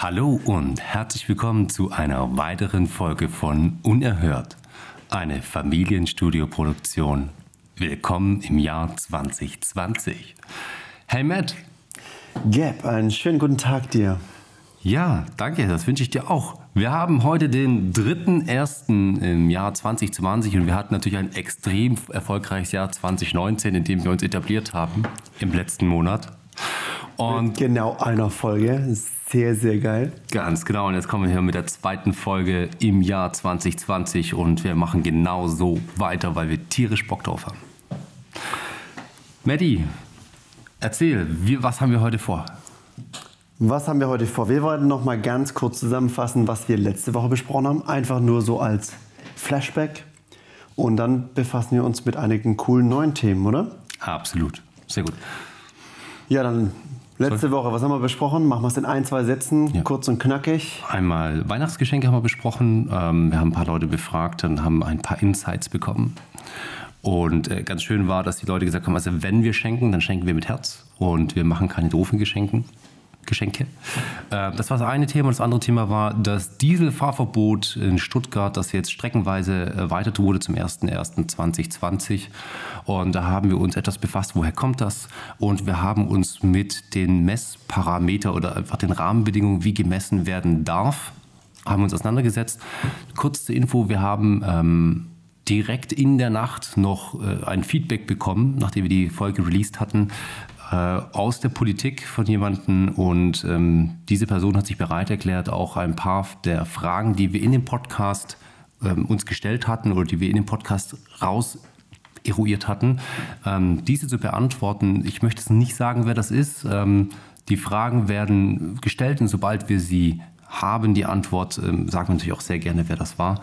Hallo und herzlich willkommen zu einer weiteren Folge von Unerhört, eine Familienstudioproduktion. Willkommen im Jahr 2020. Hey Matt. Gab, einen schönen guten Tag dir. Ja, danke, das wünsche ich dir auch. Wir haben heute den 3.1. im Jahr 2020 und wir hatten natürlich ein extrem erfolgreiches Jahr 2019, in dem wir uns etabliert haben im letzten Monat. Und genau einer Folge. Sehr, sehr geil. Ganz genau. Und jetzt kommen wir hier mit der zweiten Folge im Jahr 2020 und wir machen genau so weiter, weil wir tierisch Bock drauf haben. Maddie, erzähl, wie, was haben wir heute vor? Was haben wir heute vor? Wir wollten noch mal ganz kurz zusammenfassen, was wir letzte Woche besprochen haben. Einfach nur so als Flashback. Und dann befassen wir uns mit einigen coolen neuen Themen, oder? Absolut. Sehr gut. Ja, dann letzte Woche, was haben wir besprochen? Machen wir es in ein, zwei Sätzen, ja. kurz und knackig. Einmal Weihnachtsgeschenke haben wir besprochen. Ähm, wir haben ein paar Leute befragt und haben ein paar Insights bekommen. Und äh, ganz schön war, dass die Leute gesagt haben, also wenn wir schenken, dann schenken wir mit Herz und wir machen keine doofen Geschenke. Geschenke. Äh, das war das eine Thema. Das andere Thema war das Dieselfahrverbot in Stuttgart, das jetzt streckenweise erweitert wurde zum 01.01.2020. Und da haben wir uns etwas befasst, woher kommt das? Und wir haben uns mit den Messparameter oder einfach den Rahmenbedingungen, wie gemessen werden darf, haben uns auseinandergesetzt. Kurze Info, wir haben ähm, direkt in der Nacht noch äh, ein Feedback bekommen, nachdem wir die Folge released hatten, aus der Politik von jemandem und ähm, diese Person hat sich bereit erklärt, auch ein paar der Fragen, die wir in dem Podcast ähm, uns gestellt hatten oder die wir in dem Podcast raus eruiert hatten, ähm, diese zu beantworten. Ich möchte es nicht sagen, wer das ist. Ähm, die Fragen werden gestellt und sobald wir sie haben, die Antwort, ähm, sagen wir natürlich auch sehr gerne, wer das war.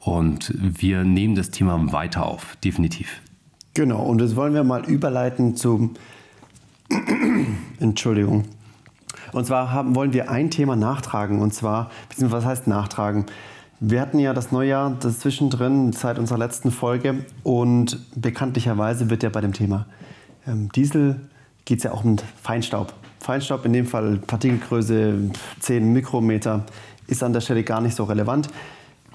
Und wir nehmen das Thema weiter auf, definitiv. Genau, und das wollen wir mal überleiten zum Entschuldigung. Und zwar haben, wollen wir ein Thema nachtragen. Und zwar, was heißt nachtragen? Wir hatten ja das Neujahr das zwischendrin, seit unserer letzten Folge. Und bekanntlicherweise wird ja bei dem Thema ähm, Diesel geht es ja auch um Feinstaub. Feinstaub, in dem Fall Partikelgröße 10 Mikrometer, ist an der Stelle gar nicht so relevant.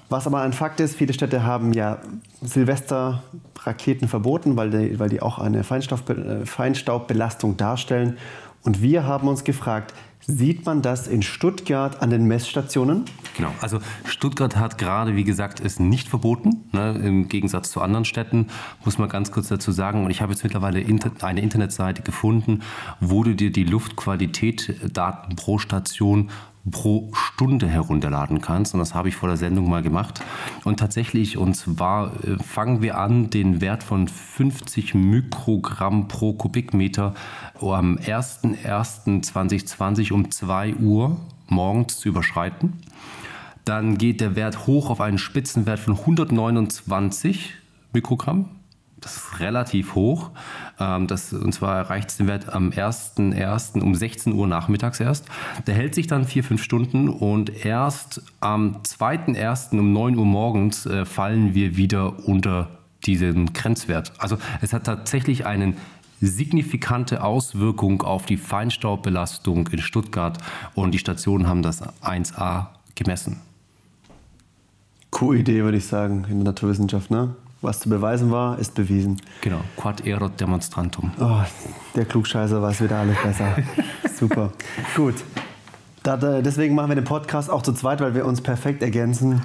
Was aber ein Fakt ist, viele Städte haben ja Silvester-Raketen verboten, weil die, weil die auch eine Feinstaub, Feinstaubbelastung darstellen. Und wir haben uns gefragt, sieht man das in Stuttgart an den Messstationen? Genau, also Stuttgart hat gerade, wie gesagt, es nicht verboten, ne, im Gegensatz zu anderen Städten, muss man ganz kurz dazu sagen. Und ich habe jetzt mittlerweile eine Internetseite gefunden, wo du dir die Luftqualität Daten pro Station pro Stunde herunterladen kannst. Und das habe ich vor der Sendung mal gemacht. Und tatsächlich, und zwar äh, fangen wir an, den Wert von 50 Mikrogramm pro Kubikmeter am 01.01.2020 um 2 Uhr morgens zu überschreiten. Dann geht der Wert hoch auf einen Spitzenwert von 129 Mikrogramm das ist relativ hoch. Ähm, das, und zwar erreicht es den Wert am 1.1. um 16 Uhr nachmittags erst. Der hält sich dann vier, fünf Stunden und erst am 2.1. um 9 Uhr morgens äh, fallen wir wieder unter diesen Grenzwert. Also es hat tatsächlich eine signifikante Auswirkung auf die Feinstaubbelastung in Stuttgart und die Stationen haben das 1a gemessen. Coole Idee, würde ich sagen, in der Naturwissenschaft, ne? Was zu beweisen war, ist bewiesen. Genau, quad erat demonstrantum. Oh, der Klugscheißer weiß wieder alles besser. Super. Gut. Deswegen machen wir den Podcast auch zu zweit, weil wir uns perfekt ergänzen.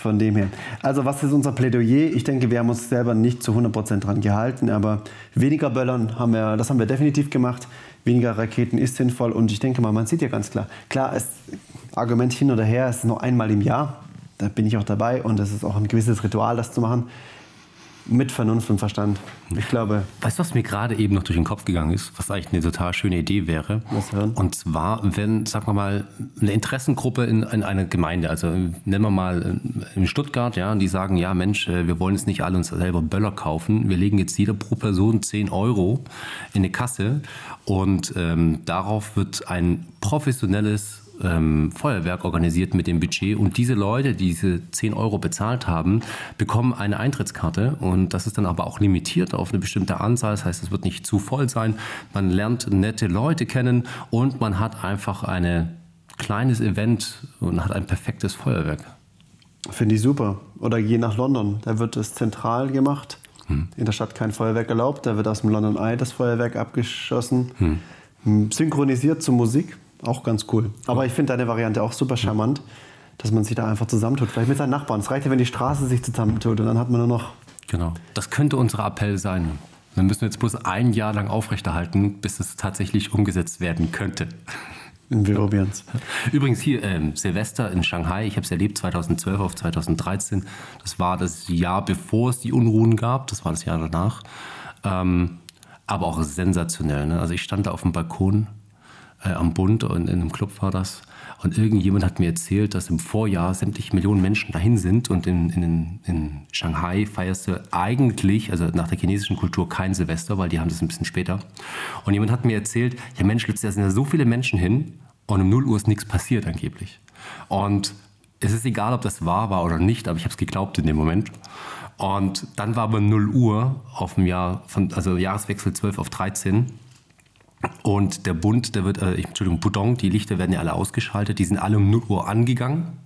Von dem her. Also, was ist unser Plädoyer? Ich denke, wir haben uns selber nicht zu 100% dran gehalten, aber weniger Böllern haben wir, das haben wir definitiv gemacht. Weniger Raketen ist sinnvoll und ich denke mal, man sieht ja ganz klar. Klar, es, Argument hin oder her, es ist nur einmal im Jahr. Da bin ich auch dabei und es ist auch ein gewisses Ritual, das zu machen. Mit Vernunft und Verstand. Ich glaube. Weißt du, was mir gerade eben noch durch den Kopf gegangen ist, was eigentlich eine total schöne Idee wäre? Was hören? Und zwar, wenn, sagen wir mal, eine Interessengruppe in, in einer Gemeinde, also nennen wir mal äh, in Stuttgart, ja, die sagen, ja Mensch, äh, wir wollen jetzt nicht alle uns selber Böller kaufen, wir legen jetzt jeder pro Person 10 Euro in eine Kasse und ähm, darauf wird ein professionelles ähm, Feuerwerk organisiert mit dem Budget und diese Leute, die diese 10 Euro bezahlt haben, bekommen eine Eintrittskarte und das ist dann aber auch limitiert auf eine bestimmte Anzahl. Das heißt, es wird nicht zu voll sein. Man lernt nette Leute kennen und man hat einfach eine kleines Event und hat ein perfektes Feuerwerk. Finde ich super. Oder geh nach London. Da wird es zentral gemacht. Hm. In der Stadt kein Feuerwerk erlaubt. Da wird aus dem London Eye das Feuerwerk abgeschossen. Hm. Synchronisiert zur Musik. Auch ganz cool. Aber ich finde deine Variante auch super charmant, dass man sich da einfach zusammentut. Vielleicht mit seinen Nachbarn. Es reicht ja, wenn die Straße sich zusammentut und dann hat man nur noch. Genau. Das könnte unser Appell sein. Wir müssen jetzt bloß ein Jahr lang aufrechterhalten, bis es tatsächlich umgesetzt werden könnte. Wir probieren es. Übrigens hier ähm, Silvester in Shanghai, ich habe es erlebt 2012 auf 2013. Das war das Jahr, bevor es die Unruhen gab. Das war das Jahr danach. Ähm, aber auch sensationell. Ne? Also ich stand da auf dem Balkon äh, am Bund und in einem Club war das. Und irgendjemand hat mir erzählt, dass im Vorjahr sämtliche Millionen Menschen dahin sind und in, in, in Shanghai feierst du eigentlich, also nach der chinesischen Kultur, kein Silvester, weil die haben das ein bisschen später. Und jemand hat mir erzählt, ja Mensch, da sind ja so viele Menschen hin und um 0 Uhr ist nichts passiert angeblich. Und es ist egal, ob das wahr war oder nicht, aber ich habe es geglaubt in dem Moment. Und dann war aber 0 Uhr auf dem Jahr, von, also Jahreswechsel 12 auf 13 und der Bund, der wird, äh, Entschuldigung, Pudong, die Lichter werden ja alle ausgeschaltet, die sind alle um 0 Uhr angegangen.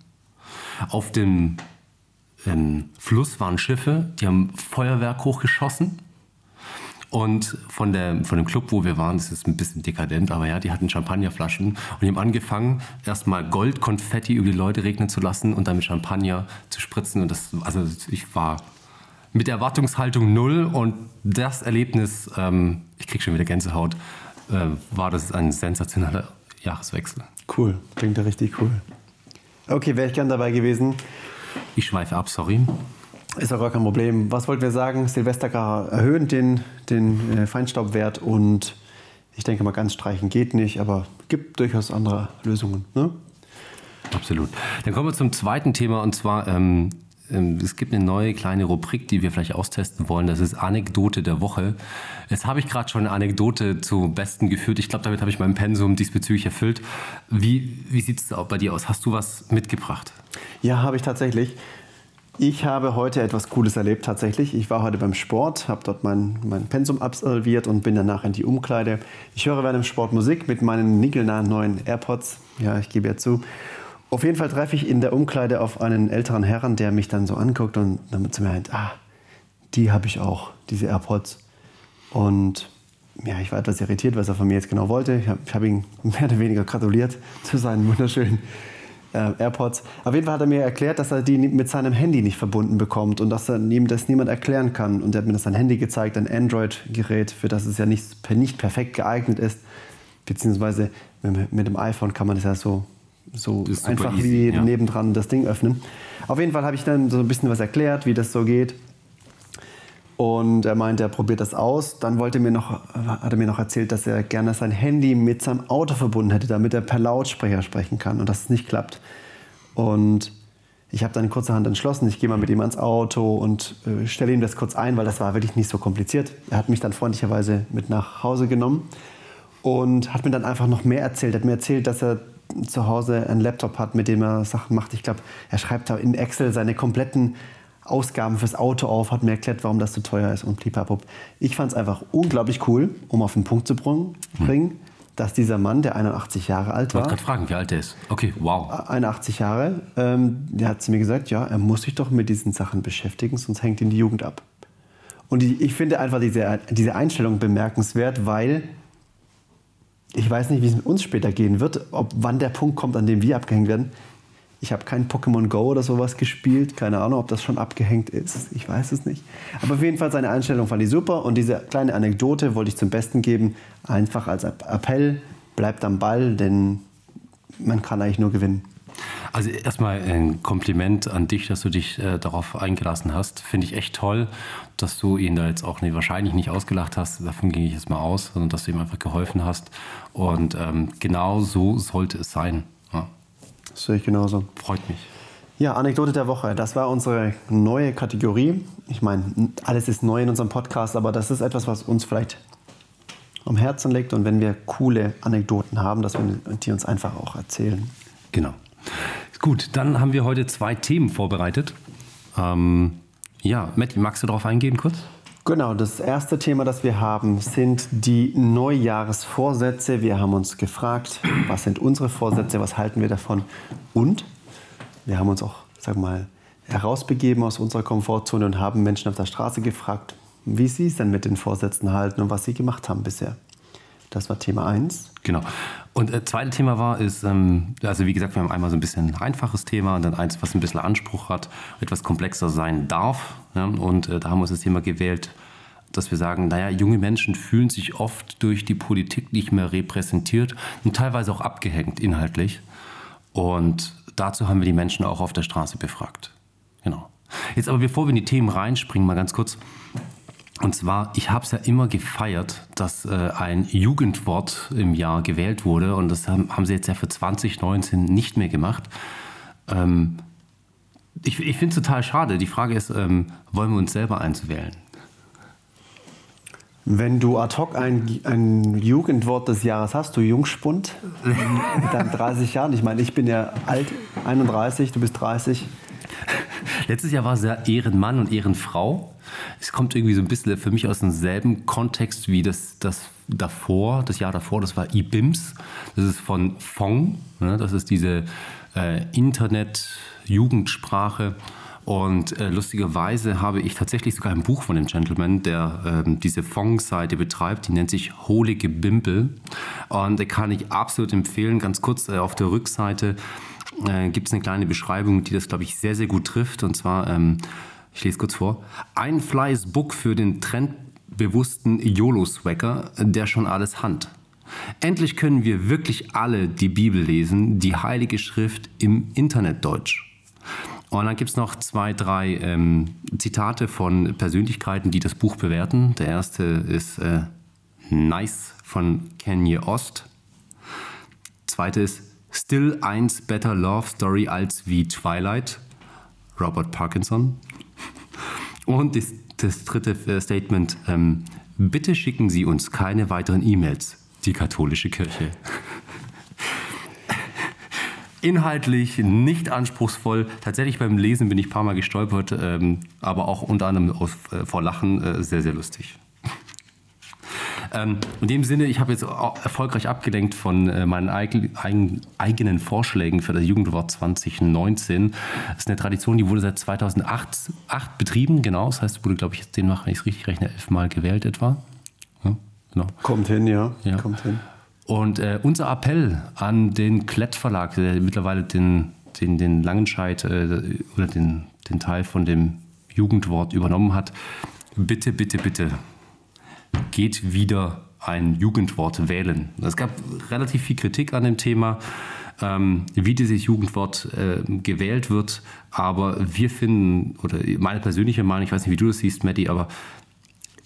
Auf dem ähm, Fluss waren Schiffe, die haben Feuerwerk hochgeschossen. Und von, der, von dem Club, wo wir waren, das ist ein bisschen dekadent, aber ja, die hatten Champagnerflaschen und die haben angefangen, erstmal Goldkonfetti über die Leute regnen zu lassen und dann mit Champagner zu spritzen. Und das, also ich war mit Erwartungshaltung null und das Erlebnis, ähm, ich krieg schon wieder Gänsehaut, war das ein sensationeller Jahreswechsel. Cool, klingt ja richtig cool. Okay, wäre ich gern dabei gewesen. Ich schweife ab, sorry. Ist auch gar kein Problem. Was wollten wir sagen? Silvester erhöhen den, den äh, Feinstaubwert und ich denke mal, ganz streichen geht nicht, aber gibt durchaus andere Lösungen. Ne? Absolut. Dann kommen wir zum zweiten Thema und zwar ähm, ähm, es gibt eine neue kleine Rubrik, die wir vielleicht austesten wollen. Das ist Anekdote der Woche. Jetzt habe ich gerade schon eine Anekdote zu Besten geführt. Ich glaube, damit habe ich mein Pensum diesbezüglich erfüllt. Wie, wie sieht es bei dir aus? Hast du was mitgebracht? Ja, habe ich tatsächlich. Ich habe heute etwas Cooles erlebt tatsächlich. Ich war heute beim Sport, habe dort mein, mein Pensum absolviert und bin danach in die Umkleide. Ich höre während dem Sport Musik mit meinen nickelnahen neuen AirPods. Ja, ich gebe ja zu. Auf jeden Fall treffe ich in der Umkleide auf einen älteren Herrn, der mich dann so anguckt und dann zu mir meint, ah, die habe ich auch, diese AirPods. Und ja, ich war etwas irritiert, was er von mir jetzt genau wollte. Ich habe hab ihm mehr oder weniger gratuliert zu seinen wunderschönen äh, AirPods. Auf jeden Fall hat er mir erklärt, dass er die mit seinem Handy nicht verbunden bekommt und dass er ihm das niemand erklären kann. Und er hat mir das sein Handy gezeigt, ein Android-Gerät, für das es ja nicht, nicht perfekt geeignet ist. Beziehungsweise mit, mit dem iPhone kann man das ja so so einfach easy, wie ja. nebendran das Ding öffnen. Auf jeden Fall habe ich dann so ein bisschen was erklärt, wie das so geht. Und er meinte, er probiert das aus. Dann wollte mir noch, hat er mir noch erzählt, dass er gerne sein Handy mit seinem Auto verbunden hätte, damit er per Lautsprecher sprechen kann und dass es nicht klappt. Und ich habe dann kurzerhand entschlossen, ich gehe mal mit ihm ans Auto und äh, stelle ihm das kurz ein, weil das war wirklich nicht so kompliziert. Er hat mich dann freundlicherweise mit nach Hause genommen und hat mir dann einfach noch mehr erzählt. Er hat mir erzählt, dass er zu Hause einen Laptop hat, mit dem er Sachen macht. Ich glaube, er schreibt da in Excel seine kompletten Ausgaben fürs Auto auf, hat mir erklärt, warum das so teuer ist und bliblablub. Ich fand es einfach unglaublich cool, um auf den Punkt zu bringen, hm. dass dieser Mann, der 81 Jahre alt war. Ich wollte gerade fragen, wie alt er ist. Okay, wow. 81 Jahre, ähm, der hat zu mir gesagt, ja, er muss sich doch mit diesen Sachen beschäftigen, sonst hängt ihn die Jugend ab. Und ich, ich finde einfach diese, diese Einstellung bemerkenswert, weil ich weiß nicht, wie es mit uns später gehen wird, ob wann der Punkt kommt, an dem wir abgehängt werden. Ich habe kein Pokémon Go oder sowas gespielt. Keine Ahnung, ob das schon abgehängt ist. Ich weiß es nicht. Aber auf jeden Fall seine Einstellung fand ich super. Und diese kleine Anekdote wollte ich zum Besten geben. Einfach als Appell, bleibt am Ball, denn man kann eigentlich nur gewinnen. Also erstmal ein Kompliment an dich, dass du dich äh, darauf eingelassen hast. Finde ich echt toll, dass du ihn da jetzt auch nicht, wahrscheinlich nicht ausgelacht hast. Davon ging ich jetzt mal aus, sondern dass du ihm einfach geholfen hast. Und ähm, genau so sollte es sein. Ja. Das sehe ich genauso. Freut mich. Ja, Anekdote der Woche. Das war unsere neue Kategorie. Ich meine, alles ist neu in unserem Podcast, aber das ist etwas, was uns vielleicht am Herzen liegt. Und wenn wir coole Anekdoten haben, dass wir die uns einfach auch erzählen. Genau. Gut, dann haben wir heute zwei Themen vorbereitet. Ähm, ja, Matti, magst du darauf eingehen kurz? Genau, das erste Thema, das wir haben, sind die Neujahresvorsätze. Wir haben uns gefragt, was sind unsere Vorsätze, was halten wir davon und wir haben uns auch, sag mal, herausbegeben aus unserer Komfortzone und haben Menschen auf der Straße gefragt, wie sie es denn mit den Vorsätzen halten und was sie gemacht haben bisher. Das war Thema 1. Genau. Und das äh, zweite Thema war, ist, ähm, also wie gesagt, wir haben einmal so ein bisschen ein einfaches Thema und dann eins, was ein bisschen Anspruch hat, etwas komplexer sein darf. Ja? Und äh, da haben wir uns das Thema gewählt, dass wir sagen, naja, junge Menschen fühlen sich oft durch die Politik nicht mehr repräsentiert und teilweise auch abgehängt inhaltlich. Und dazu haben wir die Menschen auch auf der Straße befragt. Genau. Jetzt aber bevor wir in die Themen reinspringen, mal ganz kurz. Und zwar, ich habe es ja immer gefeiert, dass äh, ein Jugendwort im Jahr gewählt wurde. Und das haben, haben sie jetzt ja für 2019 nicht mehr gemacht. Ähm, ich ich finde es total schade. Die Frage ist, ähm, wollen wir uns selber eins wählen? Wenn du ad hoc ein, ein Jugendwort des Jahres hast, du Jungspund, mit deinen 30 Jahren, ich meine, ich bin ja alt, 31, du bist 30. Letztes Jahr war es ja Ehrenmann und Ehrenfrau. Es kommt irgendwie so ein bisschen für mich aus demselben Kontext wie das, das davor, das Jahr davor, das war IBIMS. Das ist von Fong, ne? das ist diese äh, Internet-Jugendsprache. Und äh, lustigerweise habe ich tatsächlich sogar ein Buch von dem Gentleman, der äh, diese Fong-Seite betreibt. Die nennt sich Holy Gebimpel. Und da kann ich absolut empfehlen. Ganz kurz äh, auf der Rückseite äh, gibt es eine kleine Beschreibung, die das, glaube ich, sehr, sehr gut trifft. Und zwar ähm, ich lese kurz vor. Ein flyes Book für den trendbewussten YOLO-Swagger, der schon alles hand. Endlich können wir wirklich alle die Bibel lesen, die Heilige Schrift im Internetdeutsch. Und dann gibt es noch zwei, drei ähm, Zitate von Persönlichkeiten, die das Buch bewerten. Der erste ist äh, Nice von Kanye Ost. Zweite ist Still eins Better Love Story als wie Twilight, Robert Parkinson. Und das, das dritte äh, Statement, ähm, bitte schicken Sie uns keine weiteren E-Mails, die katholische Kirche. Inhaltlich nicht anspruchsvoll. Tatsächlich beim Lesen bin ich ein paar Mal gestolpert, ähm, aber auch unter anderem aus, äh, vor Lachen äh, sehr, sehr lustig. Ähm, in dem Sinne, ich habe jetzt erfolgreich abgelenkt von äh, meinen eigen, eigen, eigenen Vorschlägen für das Jugendwort 2019. Das ist eine Tradition, die wurde seit 2008 8 betrieben, genau. Das heißt, wurde, glaube ich, demnach, wenn ich es richtig rechne, elfmal gewählt etwa. Ja, genau. Kommt hin, ja. ja. Kommt hin. Und äh, unser Appell an den Klett Verlag, der mittlerweile den, den, den Langenscheid äh, oder den, den Teil von dem Jugendwort übernommen hat, bitte, bitte, bitte geht wieder ein Jugendwort wählen. Es gab relativ viel Kritik an dem Thema, ähm, wie dieses Jugendwort äh, gewählt wird. Aber wir finden, oder meine persönliche Meinung, ich weiß nicht, wie du das siehst, Matti, aber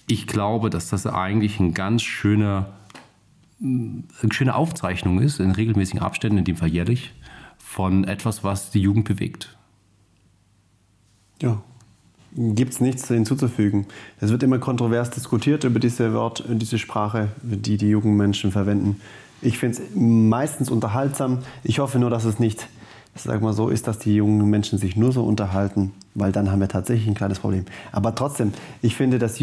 ich glaube, dass das eigentlich ein ganz schöner, eine schöne Aufzeichnung ist, in regelmäßigen Abständen, in dem Fall jährlich, von etwas, was die Jugend bewegt. Ja, gibt es nichts hinzuzufügen. Es wird immer kontrovers diskutiert über diese Wort, diese Sprache, die die jungen Menschen verwenden. Ich finde es meistens unterhaltsam. Ich hoffe nur, dass es nicht, sag mal so, ist, dass die jungen Menschen sich nur so unterhalten, weil dann haben wir tatsächlich ein kleines Problem. Aber trotzdem, ich finde, dass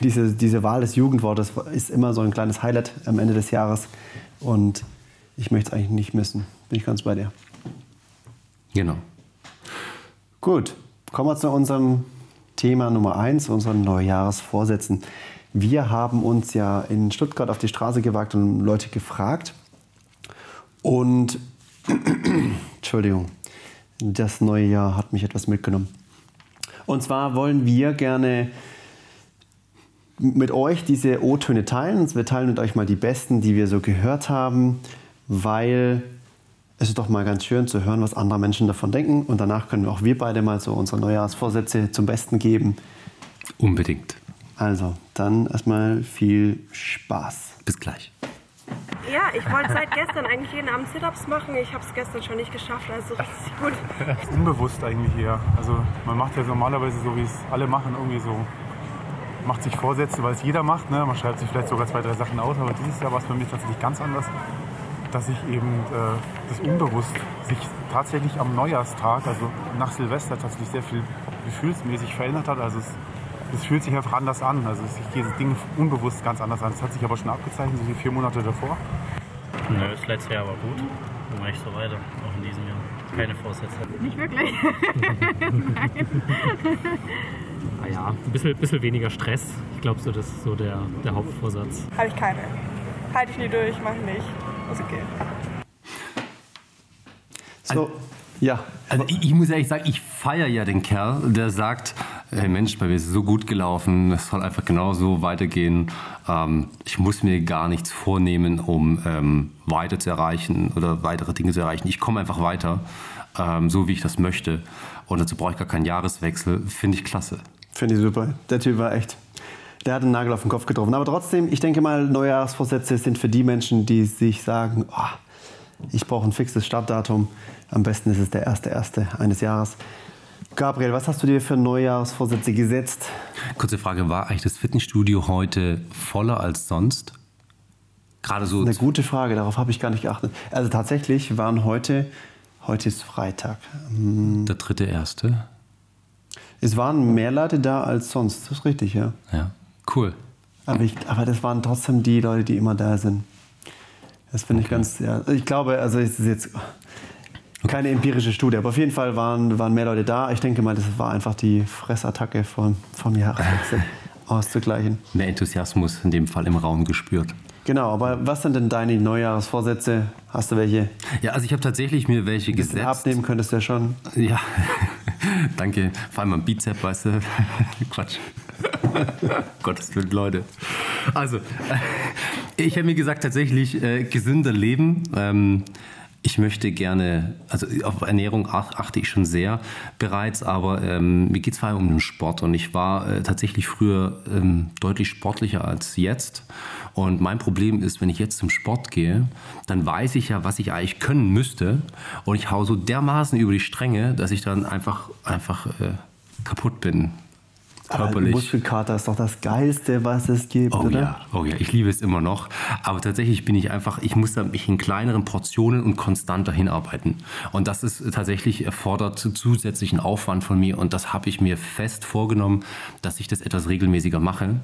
diese, diese Wahl des Jugendwortes ist immer so ein kleines Highlight am Ende des Jahres und ich möchte es eigentlich nicht missen. Bin ich ganz bei dir. Genau. Gut, kommen wir zu unserem Thema Nummer eins, unseren Neujahrsvorsätzen. Wir haben uns ja in Stuttgart auf die Straße gewagt und Leute gefragt. Und Entschuldigung, das neue Jahr hat mich etwas mitgenommen. Und zwar wollen wir gerne mit euch diese O-Töne teilen. Wir teilen mit euch mal die besten, die wir so gehört haben, weil es ist doch mal ganz schön zu hören, was andere Menschen davon denken. Und danach können auch wir beide mal so unsere Neujahrsvorsätze zum Besten geben. Unbedingt. Also, dann erstmal viel Spaß. Bis gleich. Ja, ich wollte seit gestern eigentlich jeden Abend Sit-Ups machen. Ich habe es gestern schon nicht geschafft, also richtig gut. Unbewusst eigentlich eher. Also man macht ja normalerweise so, wie es alle machen, irgendwie so. Macht sich Vorsätze, weil es jeder macht. Ne? Man schreibt sich vielleicht sogar zwei, drei Sachen aus, aber dieses Jahr war es bei mir tatsächlich ganz anders dass ich eben äh, das unbewusst sich tatsächlich am Neujahrstag, also nach Silvester tatsächlich sehr viel gefühlsmäßig verändert hat. Also es es fühlt sich einfach anders an. Also ich gehe das Ding unbewusst ganz anders an. Das hat sich aber schon abgezeichnet, so wie vier Monate davor. Nö, das letzte Jahr war gut. Dann mache ich so weiter, auch in diesem Jahr. Keine Vorsätze. Nicht wirklich. Naja, Ah ein bisschen, bisschen weniger Stress. Ich glaube, so, das ist so der, der Hauptvorsatz. Habe ich keine. Halte ich nie durch, mache ich nicht. Ist okay. So, ja. Also ich, ich muss ehrlich sagen, ich feiere ja den Kerl, der sagt, hey Mensch, bei mir ist es so gut gelaufen, es soll einfach genau so weitergehen. Ähm, ich muss mir gar nichts vornehmen, um ähm, weiter zu erreichen oder weitere Dinge zu erreichen. Ich komme einfach weiter, ähm, so wie ich das möchte. Und dazu brauche ich gar keinen Jahreswechsel. Finde ich klasse. Finde ich super. Der Typ war echt. Der hat einen Nagel auf den Kopf getroffen. Aber trotzdem, ich denke mal, Neujahrsvorsätze sind für die Menschen, die sich sagen, oh, ich brauche ein fixes Startdatum. Am besten ist es der erste erste eines Jahres. Gabriel, was hast du dir für Neujahrsvorsätze gesetzt? Kurze Frage, war eigentlich das Fitnessstudio heute voller als sonst? Gerade so. Eine gute Frage, darauf habe ich gar nicht geachtet. Also tatsächlich waren heute, heute ist Freitag. Der dritte erste. Es waren mehr Leute da als sonst, das ist richtig, ja. Ja, cool. Aber, ich, aber das waren trotzdem die Leute, die immer da sind. Das finde ich ganz, ja. Ich glaube, also es ist jetzt keine empirische Studie, aber auf jeden Fall waren, waren mehr Leute da. Ich denke mal, das war einfach die Fressattacke vom, vom Jahreswechsel auszugleichen. Mehr Enthusiasmus in dem Fall im Raum gespürt. Genau, aber was sind denn deine Neujahrsvorsätze? Hast du welche? Ja, also ich habe tatsächlich mir welche gesetzt. abnehmen könntest du ja schon. Ja, danke. Vor allem am Bizep, weißt du. Quatsch. Gottes Willen, Leute. Also, äh, ich habe mir gesagt, tatsächlich äh, gesünder leben. Ähm, ich möchte gerne, also auf Ernährung ach- achte ich schon sehr bereits, aber ähm, mir geht es vor allem um den Sport und ich war äh, tatsächlich früher ähm, deutlich sportlicher als jetzt. Und mein Problem ist, wenn ich jetzt zum Sport gehe, dann weiß ich ja, was ich eigentlich können müsste und ich hau so dermaßen über die Stränge, dass ich dann einfach, einfach äh, kaputt bin. Körperlich. Muskelkater ist doch das Geilste, was es gibt, Oh oder? ja, oh ja, ich liebe es immer noch. Aber tatsächlich bin ich einfach, ich muss da mich in kleineren Portionen und konstanter hinarbeiten. Und das ist tatsächlich erfordert zusätzlichen Aufwand von mir. Und das habe ich mir fest vorgenommen, dass ich das etwas regelmäßiger mache.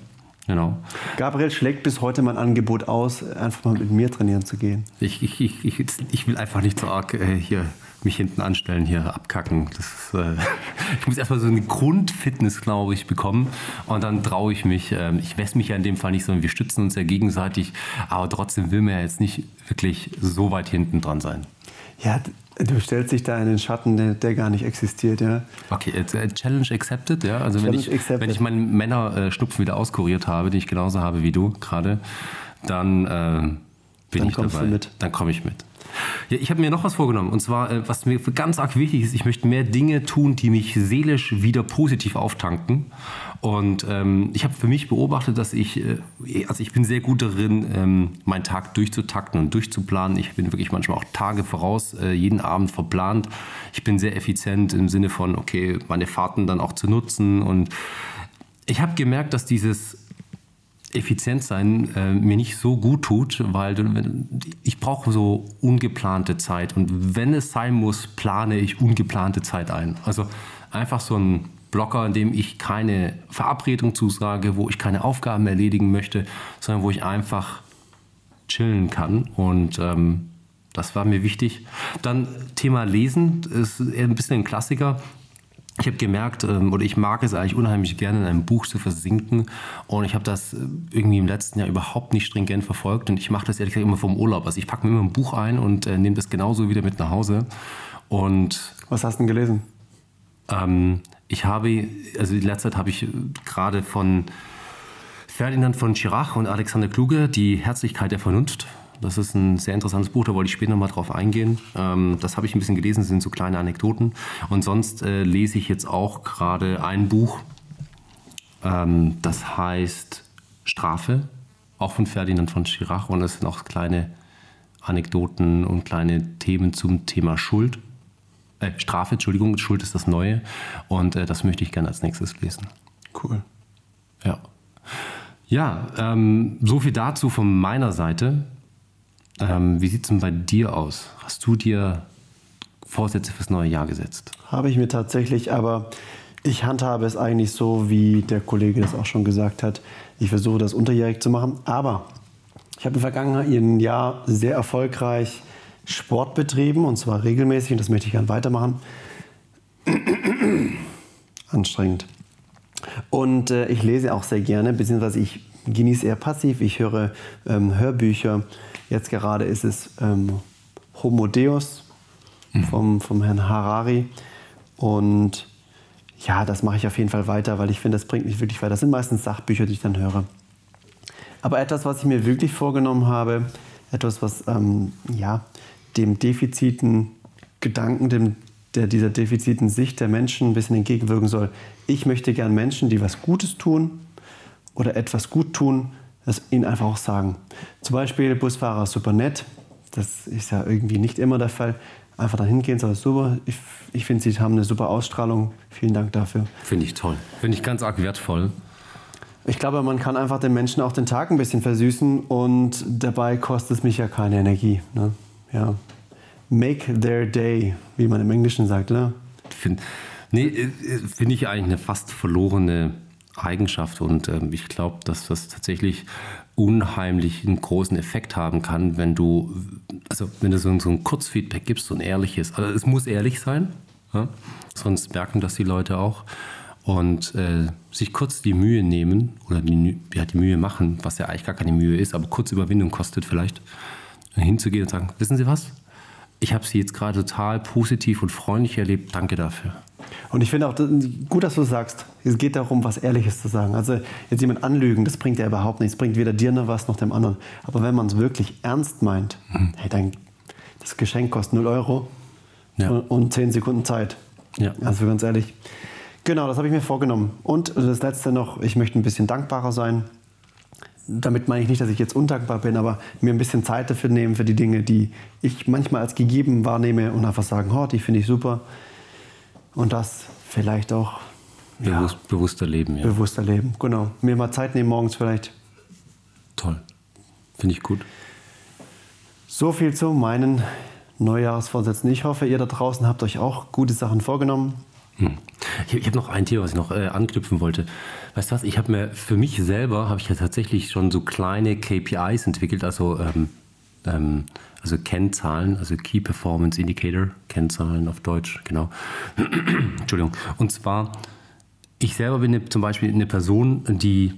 Genau. Gabriel schlägt bis heute mein Angebot aus, einfach mal mit mir trainieren zu gehen. Ich, ich, ich, ich, ich will einfach nicht so arg äh, hier mich hinten anstellen, hier abkacken. Das ist, äh, ich muss erstmal so eine Grundfitness, glaube ich, bekommen. Und dann traue ich mich. ähm, ich messe mich ja in dem Fall nicht, sondern wir stützen uns ja gegenseitig. Aber trotzdem will man ja jetzt nicht wirklich so weit hinten dran sein. Ja, du stellst dich da in den Schatten, der, der gar nicht existiert, ja. Okay, äh, Challenge accepted, ja. Also wenn Challenge ich, accepted. wenn ich meinen Männerschnupfen wieder auskuriert habe, den ich genauso habe wie du gerade, dann äh, bin Dann ich dabei. Dann komme ich mit. Ja, ich habe mir noch was vorgenommen. Und zwar, äh, was mir ganz arg wichtig ist, ich möchte mehr Dinge tun, die mich seelisch wieder positiv auftanken. Und ähm, ich habe für mich beobachtet, dass ich, äh, also ich bin sehr gut darin, ähm, meinen Tag durchzutakten und durchzuplanen. Ich bin wirklich manchmal auch Tage voraus, äh, jeden Abend verplant. Ich bin sehr effizient im Sinne von, okay, meine Fahrten dann auch zu nutzen. Und ich habe gemerkt, dass dieses effizient sein äh, mir nicht so gut tut, weil ich brauche so ungeplante Zeit und wenn es sein muss, plane ich ungeplante Zeit ein. Also einfach so ein Blocker, in dem ich keine Verabredung zusage, wo ich keine Aufgaben erledigen möchte, sondern wo ich einfach chillen kann und ähm, das war mir wichtig. Dann Thema Lesen ist ein bisschen ein Klassiker. Ich habe gemerkt, ähm, oder ich mag es eigentlich unheimlich gerne, in einem Buch zu versinken. Und ich habe das äh, irgendwie im letzten Jahr überhaupt nicht stringent verfolgt. Und ich mache das ehrlich gesagt immer vom Urlaub. Also ich packe mir immer ein Buch ein und äh, nehme das genauso wieder mit nach Hause. Und Was hast du denn gelesen? ähm, ich habe, also in letzter Zeit habe ich äh, gerade von Ferdinand von Schirach und Alexander Kluge die Herzlichkeit der Vernunft. Das ist ein sehr interessantes Buch, da wollte ich später noch mal drauf eingehen. Ähm, das habe ich ein bisschen gelesen, das sind so kleine Anekdoten. Und sonst äh, lese ich jetzt auch gerade ein Buch, ähm, das heißt Strafe, auch von Ferdinand von Schirach. Und es sind auch kleine Anekdoten und kleine Themen zum Thema Schuld. Äh, Strafe, Entschuldigung, Schuld ist das Neue. Und äh, das möchte ich gerne als nächstes lesen. Cool. Ja. Ja, ähm, so viel dazu von meiner Seite. Ähm, wie sieht es denn bei dir aus? Hast du dir Vorsätze fürs neue Jahr gesetzt? Habe ich mir tatsächlich, aber Ich handhabe es eigentlich so, wie der Kollege das auch schon gesagt hat. Ich versuche das unterjährig zu machen, aber ich habe im vergangenen Jahr sehr erfolgreich Sport betrieben und zwar regelmäßig und das möchte ich gerne weitermachen. Anstrengend. Und äh, ich lese auch sehr gerne, beziehungsweise ich genieße eher passiv. Ich höre ähm, Hörbücher. Jetzt gerade ist es ähm, Homo Deus vom, vom Herrn Harari. Und ja, das mache ich auf jeden Fall weiter, weil ich finde, das bringt mich wirklich weiter. Das sind meistens Sachbücher, die ich dann höre. Aber etwas, was ich mir wirklich vorgenommen habe, etwas, was ähm, ja, dem defiziten Gedanken, dem, der, dieser defiziten Sicht der Menschen ein bisschen entgegenwirken soll. Ich möchte gern Menschen, die was Gutes tun oder etwas gut tun, das ihnen einfach auch sagen. Zum Beispiel Busfahrer super nett. Das ist ja irgendwie nicht immer der Fall. Einfach dahin gehen, sagen, super, ich, ich finde, Sie haben eine super Ausstrahlung. Vielen Dank dafür. Finde ich toll. Finde ich ganz arg wertvoll. Ich glaube, man kann einfach den Menschen auch den Tag ein bisschen versüßen und dabei kostet es mich ja keine Energie. Ne? Ja. Make their day, wie man im Englischen sagt. Ne? Find, nee, äh, finde ich eigentlich eine fast verlorene Eigenschaft und ähm, ich glaube, dass das tatsächlich unheimlich einen großen Effekt haben kann, wenn du, also wenn du so, so ein Kurzfeedback gibst, so ein ehrliches, also es muss ehrlich sein, ja? sonst merken das die Leute auch und äh, sich kurz die Mühe nehmen oder die, ja, die Mühe machen, was ja eigentlich gar keine Mühe ist, aber kurz Überwindung kostet vielleicht, hinzugehen und sagen, wissen Sie was? Ich habe Sie jetzt gerade total positiv und freundlich erlebt, danke dafür. Und ich finde auch gut, dass du sagst, es geht darum, was Ehrliches zu sagen. Also jetzt jemand anlügen, das bringt ja überhaupt nichts. Das bringt weder dir noch was noch dem anderen. Aber wenn man es wirklich ernst meint, mhm. hey, dann das Geschenk kostet 0 Euro ja. und, und 10 Sekunden Zeit. Ja. Also ganz ehrlich. Genau, das habe ich mir vorgenommen. Und das Letzte noch, ich möchte ein bisschen dankbarer sein. Damit meine ich nicht, dass ich jetzt undankbar bin, aber mir ein bisschen Zeit dafür nehmen für die Dinge, die ich manchmal als gegeben wahrnehme und einfach sagen, oh, die finde ich super und das vielleicht auch Bewusst, ja, bewusster leben. Ja. Bewusster leben, genau. Mir mal Zeit nehmen morgens vielleicht. Toll. Finde ich gut. So viel zu meinen Neujahrsvorsätzen. Ich hoffe, ihr da draußen habt euch auch gute Sachen vorgenommen. Hm. Ich, ich habe noch ein Thema, was ich noch äh, anknüpfen wollte. Weißt du was? Ich habe mir für mich selber habe ich ja tatsächlich schon so kleine KPIs entwickelt, also ähm, ähm, also Kennzahlen, also Key Performance Indicator, Kennzahlen auf Deutsch, genau. Entschuldigung. Und zwar, ich selber bin zum Beispiel eine Person, die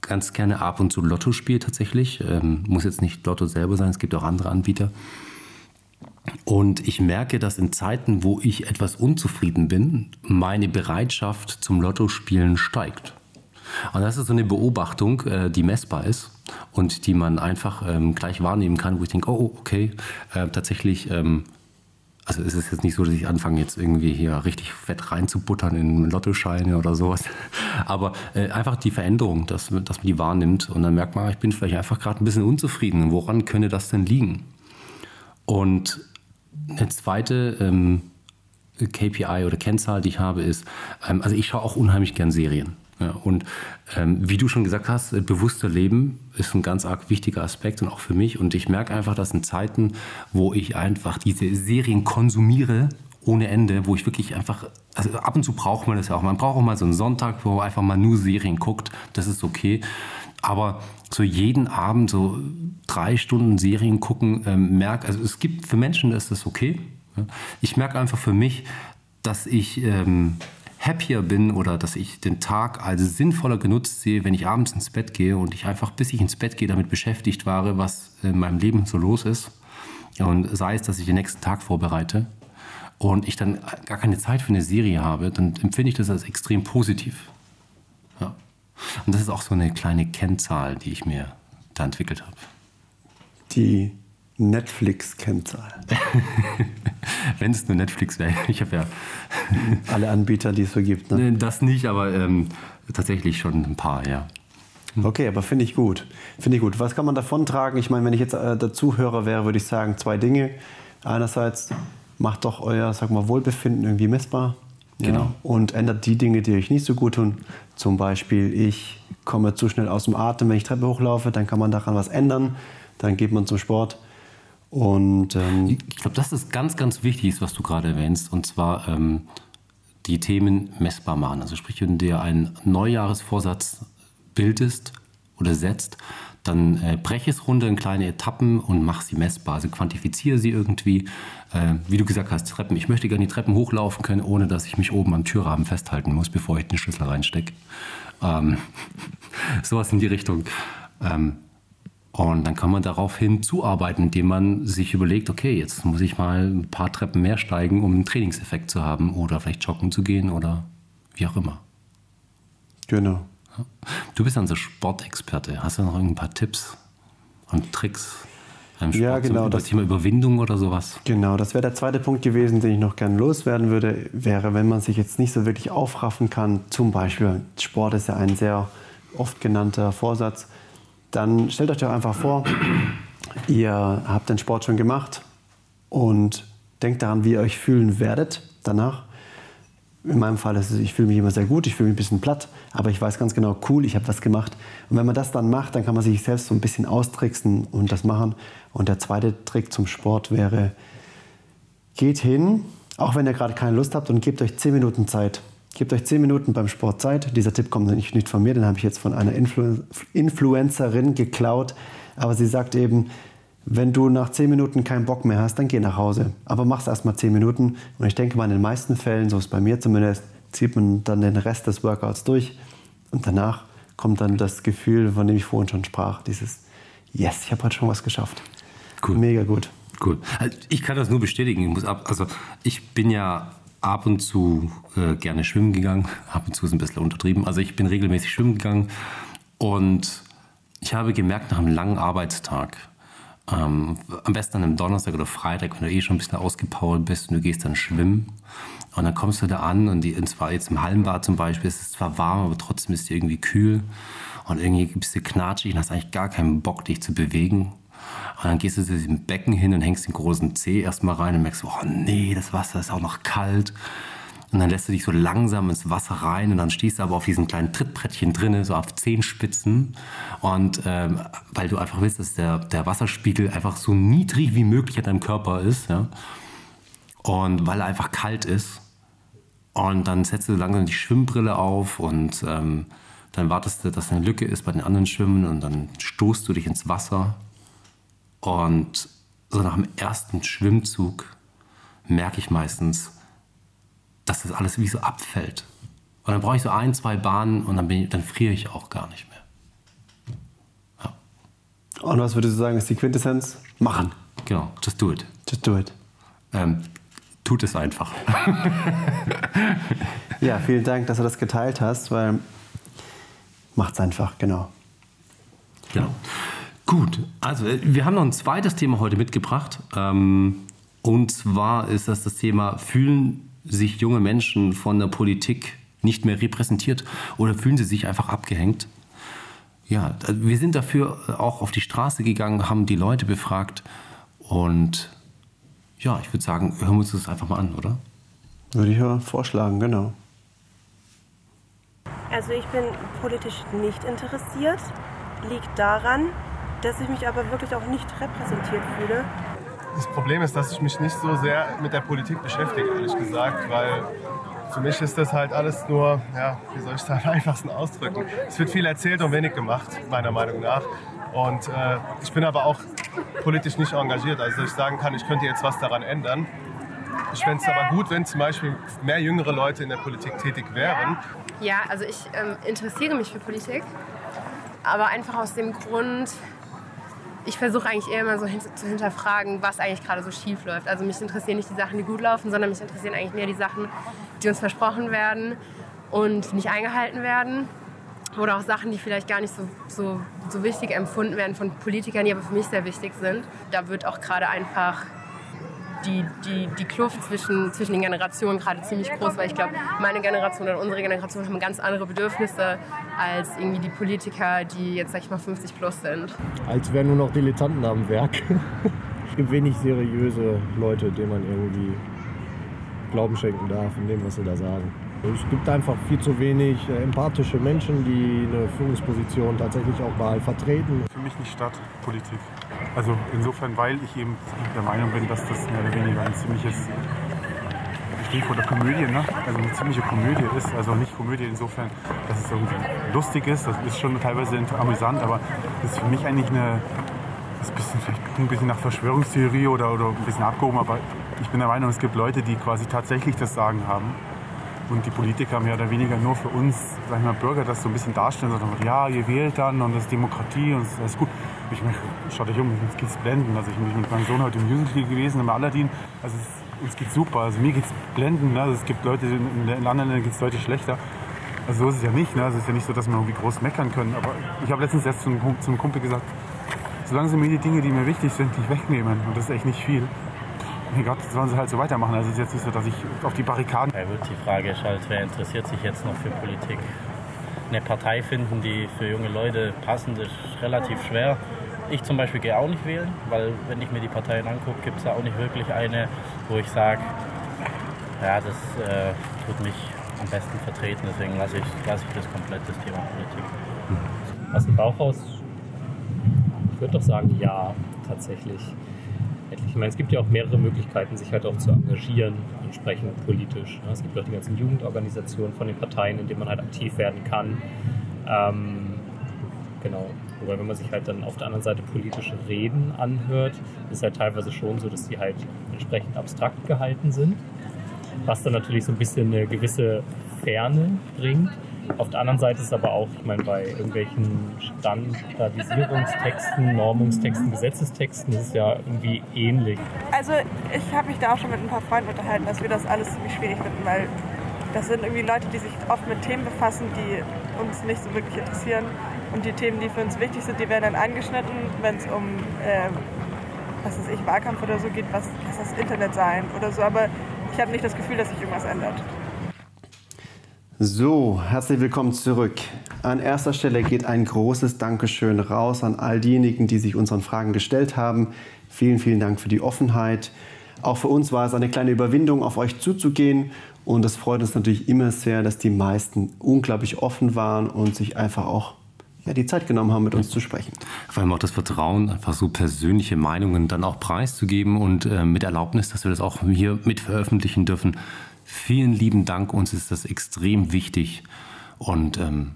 ganz gerne ab und zu Lotto spielt tatsächlich. Ähm, muss jetzt nicht Lotto selber sein, es gibt auch andere Anbieter. Und ich merke, dass in Zeiten, wo ich etwas unzufrieden bin, meine Bereitschaft zum Lottospielen steigt. Und das ist so eine Beobachtung, äh, die messbar ist und die man einfach ähm, gleich wahrnehmen kann, wo ich denke, oh, okay, äh, tatsächlich, ähm, also es ist jetzt nicht so, dass ich anfange, jetzt irgendwie hier richtig fett reinzubuttern in Lottoscheine oder sowas, aber äh, einfach die Veränderung, dass, dass man die wahrnimmt und dann merkt man, ich bin vielleicht einfach gerade ein bisschen unzufrieden. Woran könnte das denn liegen? Und eine zweite ähm, KPI oder Kennzahl, die ich habe, ist, ähm, also ich schaue auch unheimlich gern Serien. Ja, und ähm, wie du schon gesagt hast, bewusster Leben ist ein ganz arg wichtiger Aspekt und auch für mich. Und ich merke einfach, dass in Zeiten, wo ich einfach diese Serien konsumiere, ohne Ende, wo ich wirklich einfach, also ab und zu braucht man das ja auch. Man braucht auch mal so einen Sonntag, wo man einfach mal nur Serien guckt. Das ist okay. Aber so jeden Abend so drei Stunden Serien gucken, ähm, merke, also es gibt für Menschen ist das okay. Ich merke einfach für mich, dass ich ähm, happier bin oder dass ich den Tag als sinnvoller genutzt sehe, wenn ich abends ins Bett gehe und ich einfach, bis ich ins Bett gehe, damit beschäftigt war, was in meinem Leben so los ist. Und sei es, dass ich den nächsten Tag vorbereite und ich dann gar keine Zeit für eine Serie habe, dann empfinde ich das als extrem positiv. Ja. Und das ist auch so eine kleine Kennzahl, die ich mir da entwickelt habe. Die Netflix-Kennzahl. Wenn es nur Netflix wäre. Ich habe ja. Alle Anbieter, die es so gibt. Ne? Das nicht, aber ähm, tatsächlich schon ein paar, ja. Okay, aber finde ich gut. Finde ich gut. Was kann man davon tragen? Ich meine, wenn ich jetzt äh, der Zuhörer wäre, würde ich sagen, zwei Dinge. Einerseits macht doch euer, sag mal, Wohlbefinden irgendwie messbar. Genau. Ja, und ändert die Dinge, die euch nicht so gut tun. Zum Beispiel, ich komme zu schnell aus dem Atem, wenn ich Treppe hochlaufe, dann kann man daran was ändern. Dann geht man zum Sport. Und ähm, ich glaube, das ist ganz, ganz wichtig, was du gerade erwähnst. Und zwar, ähm, die Themen messbar machen. Also sprich, wenn du dir einen Neujahresvorsatz bildest oder setzt, dann äh, breche es runter in kleine Etappen und mach sie messbar. Also quantifiziere sie irgendwie. Äh, wie du gesagt hast, Treppen. Ich möchte gerne die Treppen hochlaufen können, ohne dass ich mich oben am Türrahmen festhalten muss, bevor ich den Schlüssel reinstecke. Ähm, sowas in die Richtung. Ähm, und dann kann man daraufhin zuarbeiten, indem man sich überlegt, okay, jetzt muss ich mal ein paar Treppen mehr steigen, um einen Trainingseffekt zu haben oder vielleicht joggen zu gehen oder wie auch immer. Genau. Du bist also Sportexperte. Hast du noch ein paar Tipps und Tricks? beim Ja, Sport, genau, So über das- das Thema Überwindung oder sowas? Genau, das wäre der zweite Punkt gewesen, den ich noch gerne loswerden würde, wäre, wenn man sich jetzt nicht so wirklich aufraffen kann, zum Beispiel, Sport ist ja ein sehr oft genannter Vorsatz, dann stellt euch doch einfach vor, ihr habt den Sport schon gemacht und denkt daran, wie ihr euch fühlen werdet danach. In meinem Fall ist es, ich fühle mich immer sehr gut, ich fühle mich ein bisschen platt, aber ich weiß ganz genau, cool, ich habe was gemacht. Und wenn man das dann macht, dann kann man sich selbst so ein bisschen austricksen und das machen. Und der zweite Trick zum Sport wäre, geht hin, auch wenn ihr gerade keine Lust habt und gebt euch 10 Minuten Zeit. Gebt euch 10 Minuten beim Sport Zeit. Dieser Tipp kommt nicht, nicht von mir, den habe ich jetzt von einer Influ Influencerin geklaut. Aber sie sagt eben, wenn du nach 10 Minuten keinen Bock mehr hast, dann geh nach Hause. Aber mach's erst mal 10 Minuten. Und ich denke mal, in den meisten Fällen, so ist es bei mir zumindest, zieht man dann den Rest des Workouts durch. Und danach kommt dann das Gefühl, von dem ich vorhin schon sprach. Dieses, yes, ich habe heute schon was geschafft. Cool. Mega gut. Cool. Also ich kann das nur bestätigen. Ich, muss ab, also ich bin ja ab und zu äh, gerne schwimmen gegangen. Ab und zu ist ein bisschen untertrieben. Also ich bin regelmäßig schwimmen gegangen und ich habe gemerkt, nach einem langen Arbeitstag, ähm, am besten an einem Donnerstag oder Freitag, wenn du eh schon ein bisschen ausgepowert bist und du gehst dann schwimmen und dann kommst du da an und, die, und zwar jetzt im Hallenbad zum Beispiel, es ist zwar warm, aber trotzdem ist es irgendwie kühl und irgendwie bist du knatschig und hast eigentlich gar keinen Bock, dich zu bewegen. Und dann gehst du zu diesem Becken hin und hängst den großen Zeh erstmal rein und merkst, oh nee, das Wasser ist auch noch kalt. Und dann lässt du dich so langsam ins Wasser rein und dann stehst du aber auf diesem kleinen Trittbrettchen drinne, so auf Zehenspitzen. Und ähm, weil du einfach willst, dass der, der Wasserspiegel einfach so niedrig wie möglich an deinem Körper ist. Ja? Und weil er einfach kalt ist. Und dann setzt du langsam die Schwimmbrille auf und ähm, dann wartest du, dass eine Lücke ist bei den anderen Schwimmen und dann stoßt du dich ins Wasser. Und so nach dem ersten Schwimmzug merke ich meistens, dass das alles wie so abfällt. Und dann brauche ich so ein, zwei Bahnen und dann, bin ich, dann friere ich auch gar nicht mehr. Und was würdest du sagen, ist die Quintessenz? Machen. Genau, just do it. Just do it. Ähm, tut es einfach. Ja, vielen Dank, dass du das geteilt hast, weil macht's einfach, genau. Genau. Gut, also wir haben noch ein zweites Thema heute mitgebracht. Ähm, und zwar ist das das Thema, fühlen sich junge Menschen von der Politik nicht mehr repräsentiert oder fühlen sie sich einfach abgehängt? Ja, wir sind dafür auch auf die Straße gegangen, haben die Leute befragt und ja, ich würde sagen, hören wir uns das einfach mal an, oder? Würde ich ja vorschlagen, genau. Also ich bin politisch nicht interessiert. Liegt daran, dass ich mich aber wirklich auch nicht repräsentiert fühle. Das Problem ist, dass ich mich nicht so sehr mit der Politik beschäftige, ehrlich gesagt, weil für mich ist das halt alles nur, ja, wie soll ich es am einfachsten ausdrücken? Es wird viel erzählt und wenig gemacht, meiner Meinung nach. Und äh, ich bin aber auch politisch nicht engagiert, also dass ich sagen kann, ich könnte jetzt was daran ändern. Ich fände es aber gut, wenn zum Beispiel mehr jüngere Leute in der Politik tätig wären. Ja, also ich ähm, interessiere mich für Politik, aber einfach aus dem Grund, ich versuche eigentlich eher mal so hin zu hinterfragen, was eigentlich gerade so schief läuft. Also mich interessieren nicht die Sachen, die gut laufen, sondern mich interessieren eigentlich mehr die Sachen, die uns versprochen werden und nicht eingehalten werden. Oder auch Sachen, die vielleicht gar nicht so, so, so wichtig empfunden werden von Politikern, die aber für mich sehr wichtig sind. Da wird auch gerade einfach die, die, die Kluft zwischen, zwischen den Generationen gerade ziemlich groß, weil ich glaube, meine Generation oder unsere Generation haben ganz andere Bedürfnisse als irgendwie die Politiker, die jetzt, sag ich mal, 50 plus sind. als wären nur noch Dilettanten am Werk. es gibt wenig seriöse Leute, denen man irgendwie Glauben schenken darf in dem, was sie da sagen. Es gibt einfach viel zu wenig äh, empathische Menschen, die eine Führungsposition tatsächlich auch mal vertreten. Für mich nicht statt, Politik. Also insofern, weil ich eben der Meinung bin, dass das mehr oder weniger ein ziemliches, Stichwort Komödie, ne? also eine ziemliche Komödie ist. Also nicht Komödie insofern, dass es irgendwie lustig ist, das ist schon teilweise amüsant, aber das ist für mich eigentlich eine, das ist ein bisschen, vielleicht ein bisschen nach Verschwörungstheorie oder, oder ein bisschen abgehoben, aber ich bin der Meinung, es gibt Leute, die quasi tatsächlich das Sagen haben. Und die Politiker mehr oder weniger nur für uns, sag ich mal, Bürger das so ein bisschen darstellen, sondern ja, ihr wählt dann und das ist Demokratie und das ist gut. Ich meine, schaut euch um, uns geht's blenden. Also ich bin mit meinem Sohn heute im Musical gewesen, im Aladdin. Also es, uns geht's super. Also mir geht's blenden. Ne? Also es gibt Leute, in anderen Ländern geht's deutlich schlechter. Also so ist es ja nicht. Ne? Also es ist ja nicht so, dass wir irgendwie groß meckern können. Aber ich habe letztens erst zum, zum Kumpel gesagt, solange sie mir die Dinge, die mir wichtig sind, nicht wegnehmen, und das ist echt nicht viel, mein Gott, sollen sie halt so weitermachen. Also es ist jetzt nicht so, dass ich auf die Barrikaden... Ja, gut, die Frage ist halt, wer interessiert sich jetzt noch für Politik? Eine Partei finden, die für junge Leute passend ist, relativ schwer. Ich zum Beispiel gehe auch nicht wählen, weil wenn ich mir die Parteien angucke, gibt es da auch nicht wirklich eine, wo ich sage, ja, das äh, tut mich am besten vertreten. Deswegen lasse ich, lasse ich das komplett, das Thema Politik. Aus dem Bauch raus, ich würde doch sagen, ja, tatsächlich. Ich meine, es gibt ja auch mehrere Möglichkeiten, sich halt auch zu engagieren, entsprechend politisch. Es gibt auch die ganzen Jugendorganisationen von den Parteien, in denen man halt aktiv werden kann. Ähm, genau. Wobei, wenn man sich halt dann auf der anderen Seite politische Reden anhört, ist halt teilweise schon so, dass die halt entsprechend abstrakt gehalten sind. Was dann natürlich so ein bisschen eine gewisse Ferne bringt. Auf der anderen Seite ist aber auch, ich meine, bei irgendwelchen Standardisierungstexten, Normungstexten, Gesetzestexten ist es ja irgendwie ähnlich. Also ich habe mich da auch schon mit ein paar Freunden unterhalten, dass wir das alles ziemlich schwierig finden, weil das sind irgendwie Leute, die sich oft mit Themen befassen, die uns nicht so wirklich interessieren. Und die Themen, die für uns wichtig sind, die werden dann angeschnitten, wenn es um, äh, was weiß ich, Wahlkampf oder so geht, was, was das Internet sein oder so. Aber ich habe nicht das Gefühl, dass sich irgendwas ändert. So, herzlich willkommen zurück. An erster Stelle geht ein großes Dankeschön raus an all diejenigen, die sich unseren Fragen gestellt haben. Vielen, vielen Dank für die Offenheit. Auch für uns war es eine kleine Überwindung, auf euch zuzugehen. Und es freut uns natürlich immer sehr, dass die meisten unglaublich offen waren und sich einfach auch ja, die Zeit genommen haben, mit uns zu sprechen. Vor allem auch das Vertrauen, einfach so persönliche Meinungen dann auch preiszugeben und äh, mit Erlaubnis, dass wir das auch hier mit veröffentlichen dürfen. Vielen lieben Dank, uns ist das extrem wichtig. Und ähm,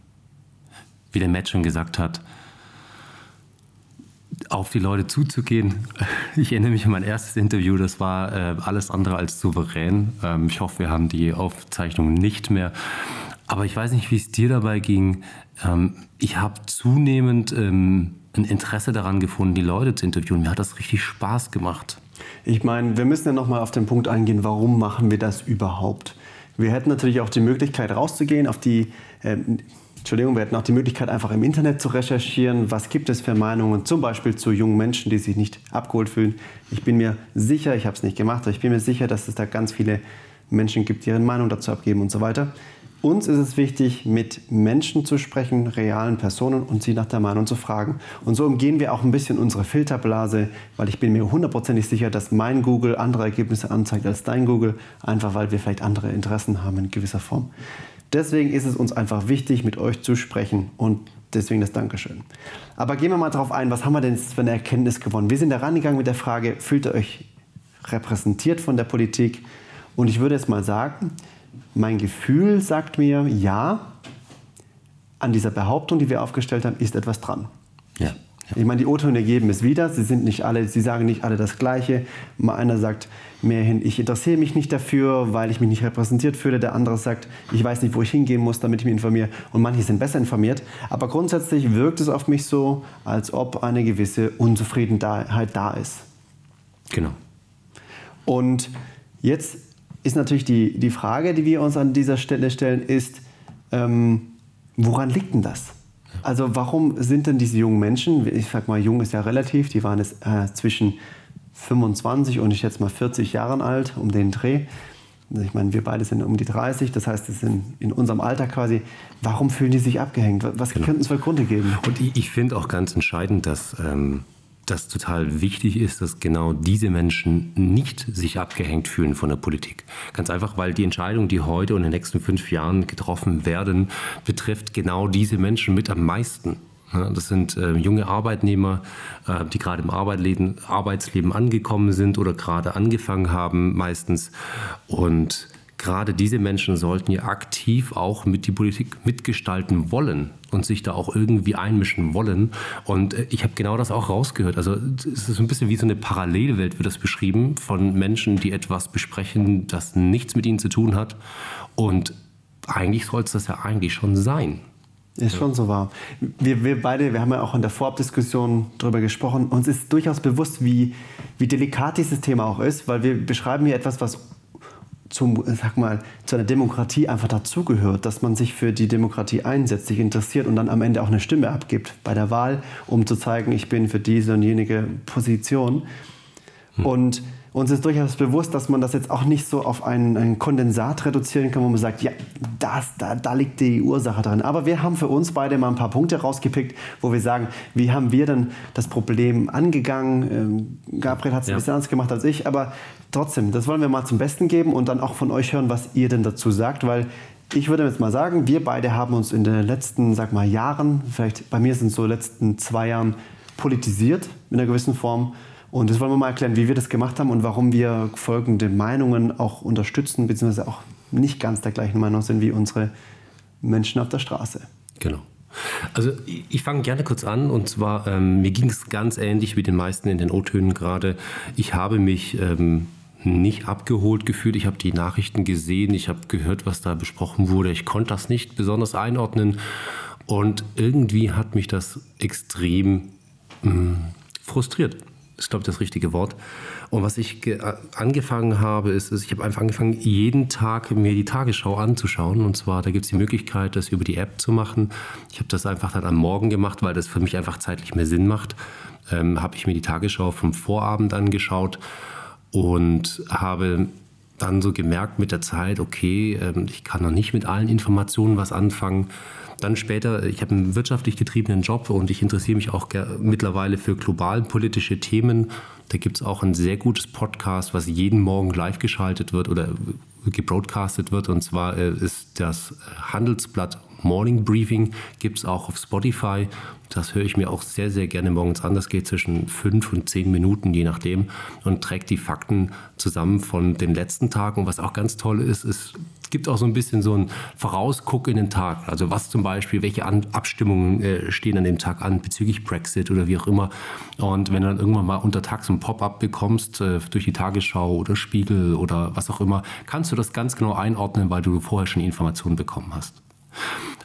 wie der Matt schon gesagt hat, auf die Leute zuzugehen. Ich erinnere mich an mein erstes Interview, das war äh, alles andere als souverän. Ähm, ich hoffe, wir haben die Aufzeichnung nicht mehr. Aber ich weiß nicht, wie es dir dabei ging. Ähm, ich habe zunehmend ähm, ein Interesse daran gefunden, die Leute zu interviewen. Mir hat das richtig Spaß gemacht. Ich meine, wir müssen ja nochmal auf den Punkt eingehen, warum machen wir das überhaupt? Wir hätten natürlich auch die Möglichkeit rauszugehen, auf die, äh, Entschuldigung, wir hätten auch die Möglichkeit einfach im Internet zu recherchieren, was gibt es für Meinungen, zum Beispiel zu jungen Menschen, die sich nicht abgeholt fühlen. Ich bin mir sicher, ich habe es nicht gemacht, aber ich bin mir sicher, dass es da ganz viele Menschen gibt, die ihre Meinung dazu abgeben und so weiter. Uns ist es wichtig, mit Menschen zu sprechen, realen Personen und sie nach der Meinung zu fragen. Und so umgehen wir auch ein bisschen unsere Filterblase, weil ich bin mir hundertprozentig sicher, dass mein Google andere Ergebnisse anzeigt als dein Google, einfach weil wir vielleicht andere Interessen haben in gewisser Form. Deswegen ist es uns einfach wichtig, mit euch zu sprechen und deswegen das Dankeschön. Aber gehen wir mal darauf ein, was haben wir denn für eine Erkenntnis gewonnen? Wir sind da rangegangen mit der Frage, fühlt ihr euch repräsentiert von der Politik? Und ich würde jetzt mal sagen, mein Gefühl sagt mir, ja, an dieser Behauptung, die wir aufgestellt haben, ist etwas dran. Ja. Ich meine, die O-Töne geben es wieder. Sie sind nicht alle, sie sagen nicht alle das Gleiche. Mal einer sagt mehr hin, ich interessiere mich nicht dafür, weil ich mich nicht repräsentiert fühle. Der andere sagt, ich weiß nicht, wo ich hingehen muss, damit ich mich informiere. Und manche sind besser informiert. Aber grundsätzlich wirkt es auf mich so, als ob eine gewisse Unzufriedenheit da ist. Genau. Und jetzt ist natürlich die, die Frage, die wir uns an dieser Stelle stellen, ist, ähm, woran liegt denn das? Also warum sind denn diese jungen Menschen, ich sag mal, jung ist ja relativ, die waren jetzt äh, zwischen 25 und ich jetzt mal 40 Jahren alt, um den Dreh. Ich meine, wir beide sind um die 30, das heißt, es sind in unserem Alter quasi. Warum fühlen die sich abgehängt? Was genau. könnten es für Gründe geben? Und ich, ich finde auch ganz entscheidend, dass ähm, das total wichtig ist, dass genau diese Menschen nicht sich abgehängt fühlen von der Politik. Ganz einfach, weil die Entscheidungen, die heute und in den nächsten fünf Jahren getroffen werden, betrifft genau diese Menschen mit am meisten. Das sind äh, junge Arbeitnehmer, äh, die gerade im Arbeitsleben, Arbeitsleben angekommen sind oder gerade angefangen haben meistens. Und gerade diese Menschen sollten ja aktiv auch mit die Politik mitgestalten wollen und sich da auch irgendwie einmischen wollen. Und äh, ich habe genau das auch rausgehört. Also es ist ein bisschen wie so eine Parallelwelt, wird das beschrieben, von Menschen, die etwas besprechen, das nichts mit ihnen zu tun hat. Und eigentlich soll es das ja eigentlich schon sein. Ist schon so wahr. Wir, wir beide, wir haben ja auch in der Vorabdiskussion darüber gesprochen, uns ist durchaus bewusst, wie, wie delikat dieses Thema auch ist, weil wir beschreiben hier etwas, was zum, sag mal, zu einer Demokratie einfach dazugehört, dass man sich für die Demokratie einsetzt, sich interessiert und dann am Ende auch eine Stimme abgibt bei der Wahl, um zu zeigen, ich bin für diese und jenige Position. Hm. Und uns ist durchaus bewusst, dass man das jetzt auch nicht so auf einen, einen Kondensat reduzieren kann, wo man sagt, ja, das, da, da liegt die Ursache drin. Aber wir haben für uns beide mal ein paar Punkte rausgepickt, wo wir sagen, wie haben wir denn das Problem angegangen? Ähm, Gabriel hat es ja. ein bisschen anders gemacht als ich, aber trotzdem, das wollen wir mal zum Besten geben und dann auch von euch hören, was ihr denn dazu sagt, weil ich würde jetzt mal sagen, wir beide haben uns in den letzten, sag mal, Jahren, vielleicht bei mir sind es so letzten zwei Jahren, politisiert in einer gewissen Form und das wollen wir mal erklären, wie wir das gemacht haben und warum wir folgende Meinungen auch unterstützen, beziehungsweise auch nicht ganz der gleichen Meinung sind wie unsere Menschen auf der Straße. Genau. Also ich fange gerne kurz an und zwar, ähm, mir ging es ganz ähnlich wie den meisten in den O-Tönen gerade. Ich habe mich ähm, nicht abgeholt gefühlt. Ich habe die Nachrichten gesehen, ich habe gehört, was da besprochen wurde. Ich konnte das nicht besonders einordnen und irgendwie hat mich das extrem mh, hm, frustriert ist, glaube ich, das richtige Wort. Und was ich angefangen habe, ist, ist ich habe einfach angefangen, jeden Tag mir die Tagesschau anzuschauen. Und zwar, da gibt es die Möglichkeit, das über die App zu machen. Ich habe das einfach dann am Morgen gemacht, weil das für mich einfach zeitlich mehr Sinn macht. Ähm, habe ich mir die Tagesschau vom Vorabend angeschaut und habe dann so gemerkt mit der Zeit, okay, ähm, ich kann noch nicht mit allen Informationen was anfangen. Dann später, ich habe einen wirtschaftlich getriebenen Job und ich interessiere mich auch mittlerweile für globalpolitische Themen. Da gibt es auch ein sehr gutes Podcast, was jeden Morgen live geschaltet wird oder gebroadcastet wird. Und zwar äh, ist das Handelsblatt Morning Briefing, gibt es auch auf Spotify. Das höre ich mir auch sehr, sehr gerne morgens an. Das geht zwischen fünf und zehn Minuten, je nachdem, und trägt die Fakten zusammen von den letzten Tagen. Und was auch ganz toll ist, ist gibt auch so ein bisschen so ein Vorausguck in den Tag. Also was zum Beispiel, welche Abstimmungen äh, stehen an dem Tag an bezüglich Brexit oder wie auch immer. Und wenn du dann irgendwann mal unter Tag ein Pop-up bekommst äh, durch die Tagesschau oder Spiegel oder was auch immer, kannst du das ganz genau einordnen, weil du vorher schon Informationen bekommen hast.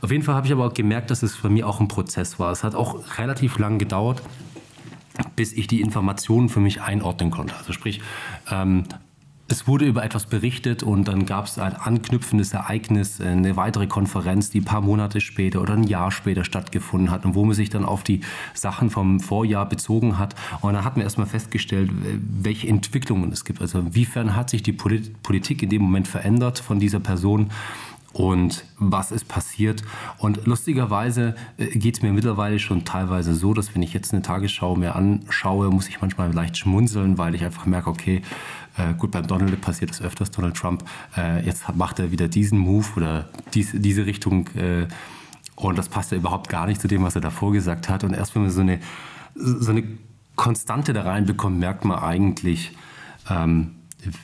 Auf jeden Fall habe ich aber auch gemerkt, dass es für mich auch ein Prozess war. Es hat auch relativ lang gedauert, bis ich die Informationen für mich einordnen konnte. Also sprich, ähm, es wurde über etwas berichtet und dann gab es ein anknüpfendes Ereignis, eine weitere Konferenz, die ein paar Monate später oder ein Jahr später stattgefunden hat und wo man sich dann auf die Sachen vom Vorjahr bezogen hat. Und dann hat man erstmal festgestellt, welche Entwicklungen es gibt. Also inwiefern hat sich die Politik in dem Moment verändert von dieser Person und was ist passiert. Und lustigerweise äh, geht es mir mittlerweile schon teilweise so, dass wenn ich jetzt eine Tagesschau mir anschaue, muss ich manchmal leicht schmunzeln, weil ich einfach merke, okay, äh, gut, beim Donald passiert es öfters, Donald Trump, äh, jetzt macht er wieder diesen Move oder dies, diese Richtung und das passt ja überhaupt gar nicht zu dem, was er davor gesagt hat. Und erst wenn man so eine, so eine Konstante da reinbekommt, merkt eigentlich, ähm,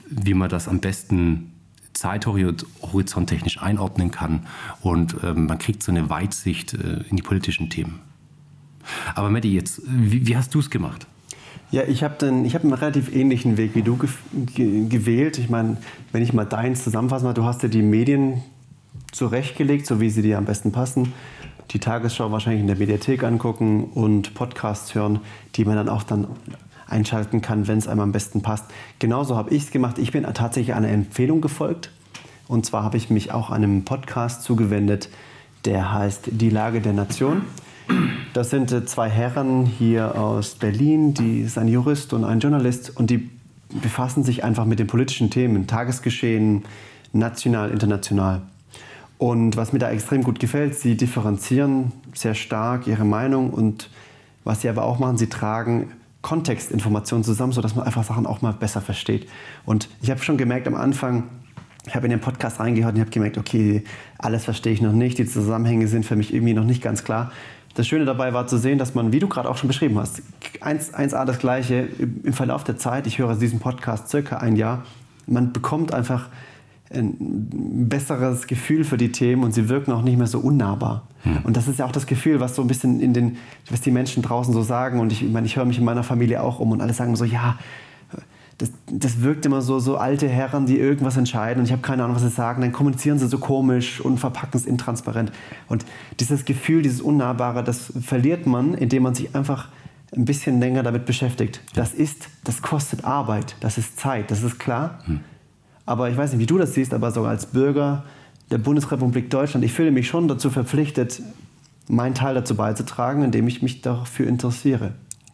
wie man das am besten Zeithorizont technisch einordnen kann und ähm, man kriegt so eine Weitsicht äh, in die politischen Themen. Aber Matti, jetzt, wie, wie hast du es gemacht? Ja, ich habe hab einen relativ ähnlichen Weg wie du ge ge gewählt. Ich meine, wenn ich mal deins zusammenfassen mal, du hast dir die Medien zurechtgelegt, so wie sie dir am besten passen. Die Tagesschau wahrscheinlich in der Mediathek angucken und Podcasts hören, die man dann auch dann einschalten kann, wenn es einem am besten passt. Genauso habe ich es gemacht. Ich bin tatsächlich einer Empfehlung gefolgt. Und zwar habe ich mich auch einem Podcast zugewendet, der heißt Die Lage der Nation. Das sind äh, zwei Herren hier aus Berlin, die ist ein Jurist und ein Journalist und die befassen sich einfach mit den politischen Themen, Tagesgeschehen, national, international. Und was mir da extrem gut gefällt, sie differenzieren sehr stark ihre Meinung und was sie aber auch machen, sie tragen Kontextinformationen zusammen, sodass man einfach Sachen auch mal besser versteht. Und ich habe schon gemerkt am Anfang, ich habe in den Podcast reingehört und habe gemerkt, okay, alles verstehe ich noch nicht, die Zusammenhänge sind für mich irgendwie noch nicht ganz klar. Das Schöne dabei war zu sehen, dass man, wie du gerade auch schon beschrieben hast, 1, 1a das Gleiche im Verlauf der Zeit, ich höre diesen Podcast circa ein Jahr, man bekommt einfach ein besseres Gefühl für die Themen und sie wirken auch nicht mehr so unnahbar. Hm. Und das ist ja auch das Gefühl, was so ein bisschen in den, was die Menschen draußen so sagen. Und ich, ich meine, ich höre mich in meiner Familie auch um und alle sagen so, ja, das, das wirkt immer so, so alte Herren, die irgendwas entscheiden und ich habe keine Ahnung, was sie sagen. Dann kommunizieren sie so komisch und verpacken es intransparent. Und dieses Gefühl, dieses Unnahbare, das verliert man, indem man sich einfach ein bisschen länger damit beschäftigt. Das ist, das kostet Arbeit, das ist Zeit, das ist klar. Hm. Aber ich weiß nicht, wie du das siehst, aber sogar als Bürger der Bundesrepublik Deutschland, ich fühle mich schon dazu verpflichtet, meinen Teil dazu beizutragen, indem ich mich dafür interessiere.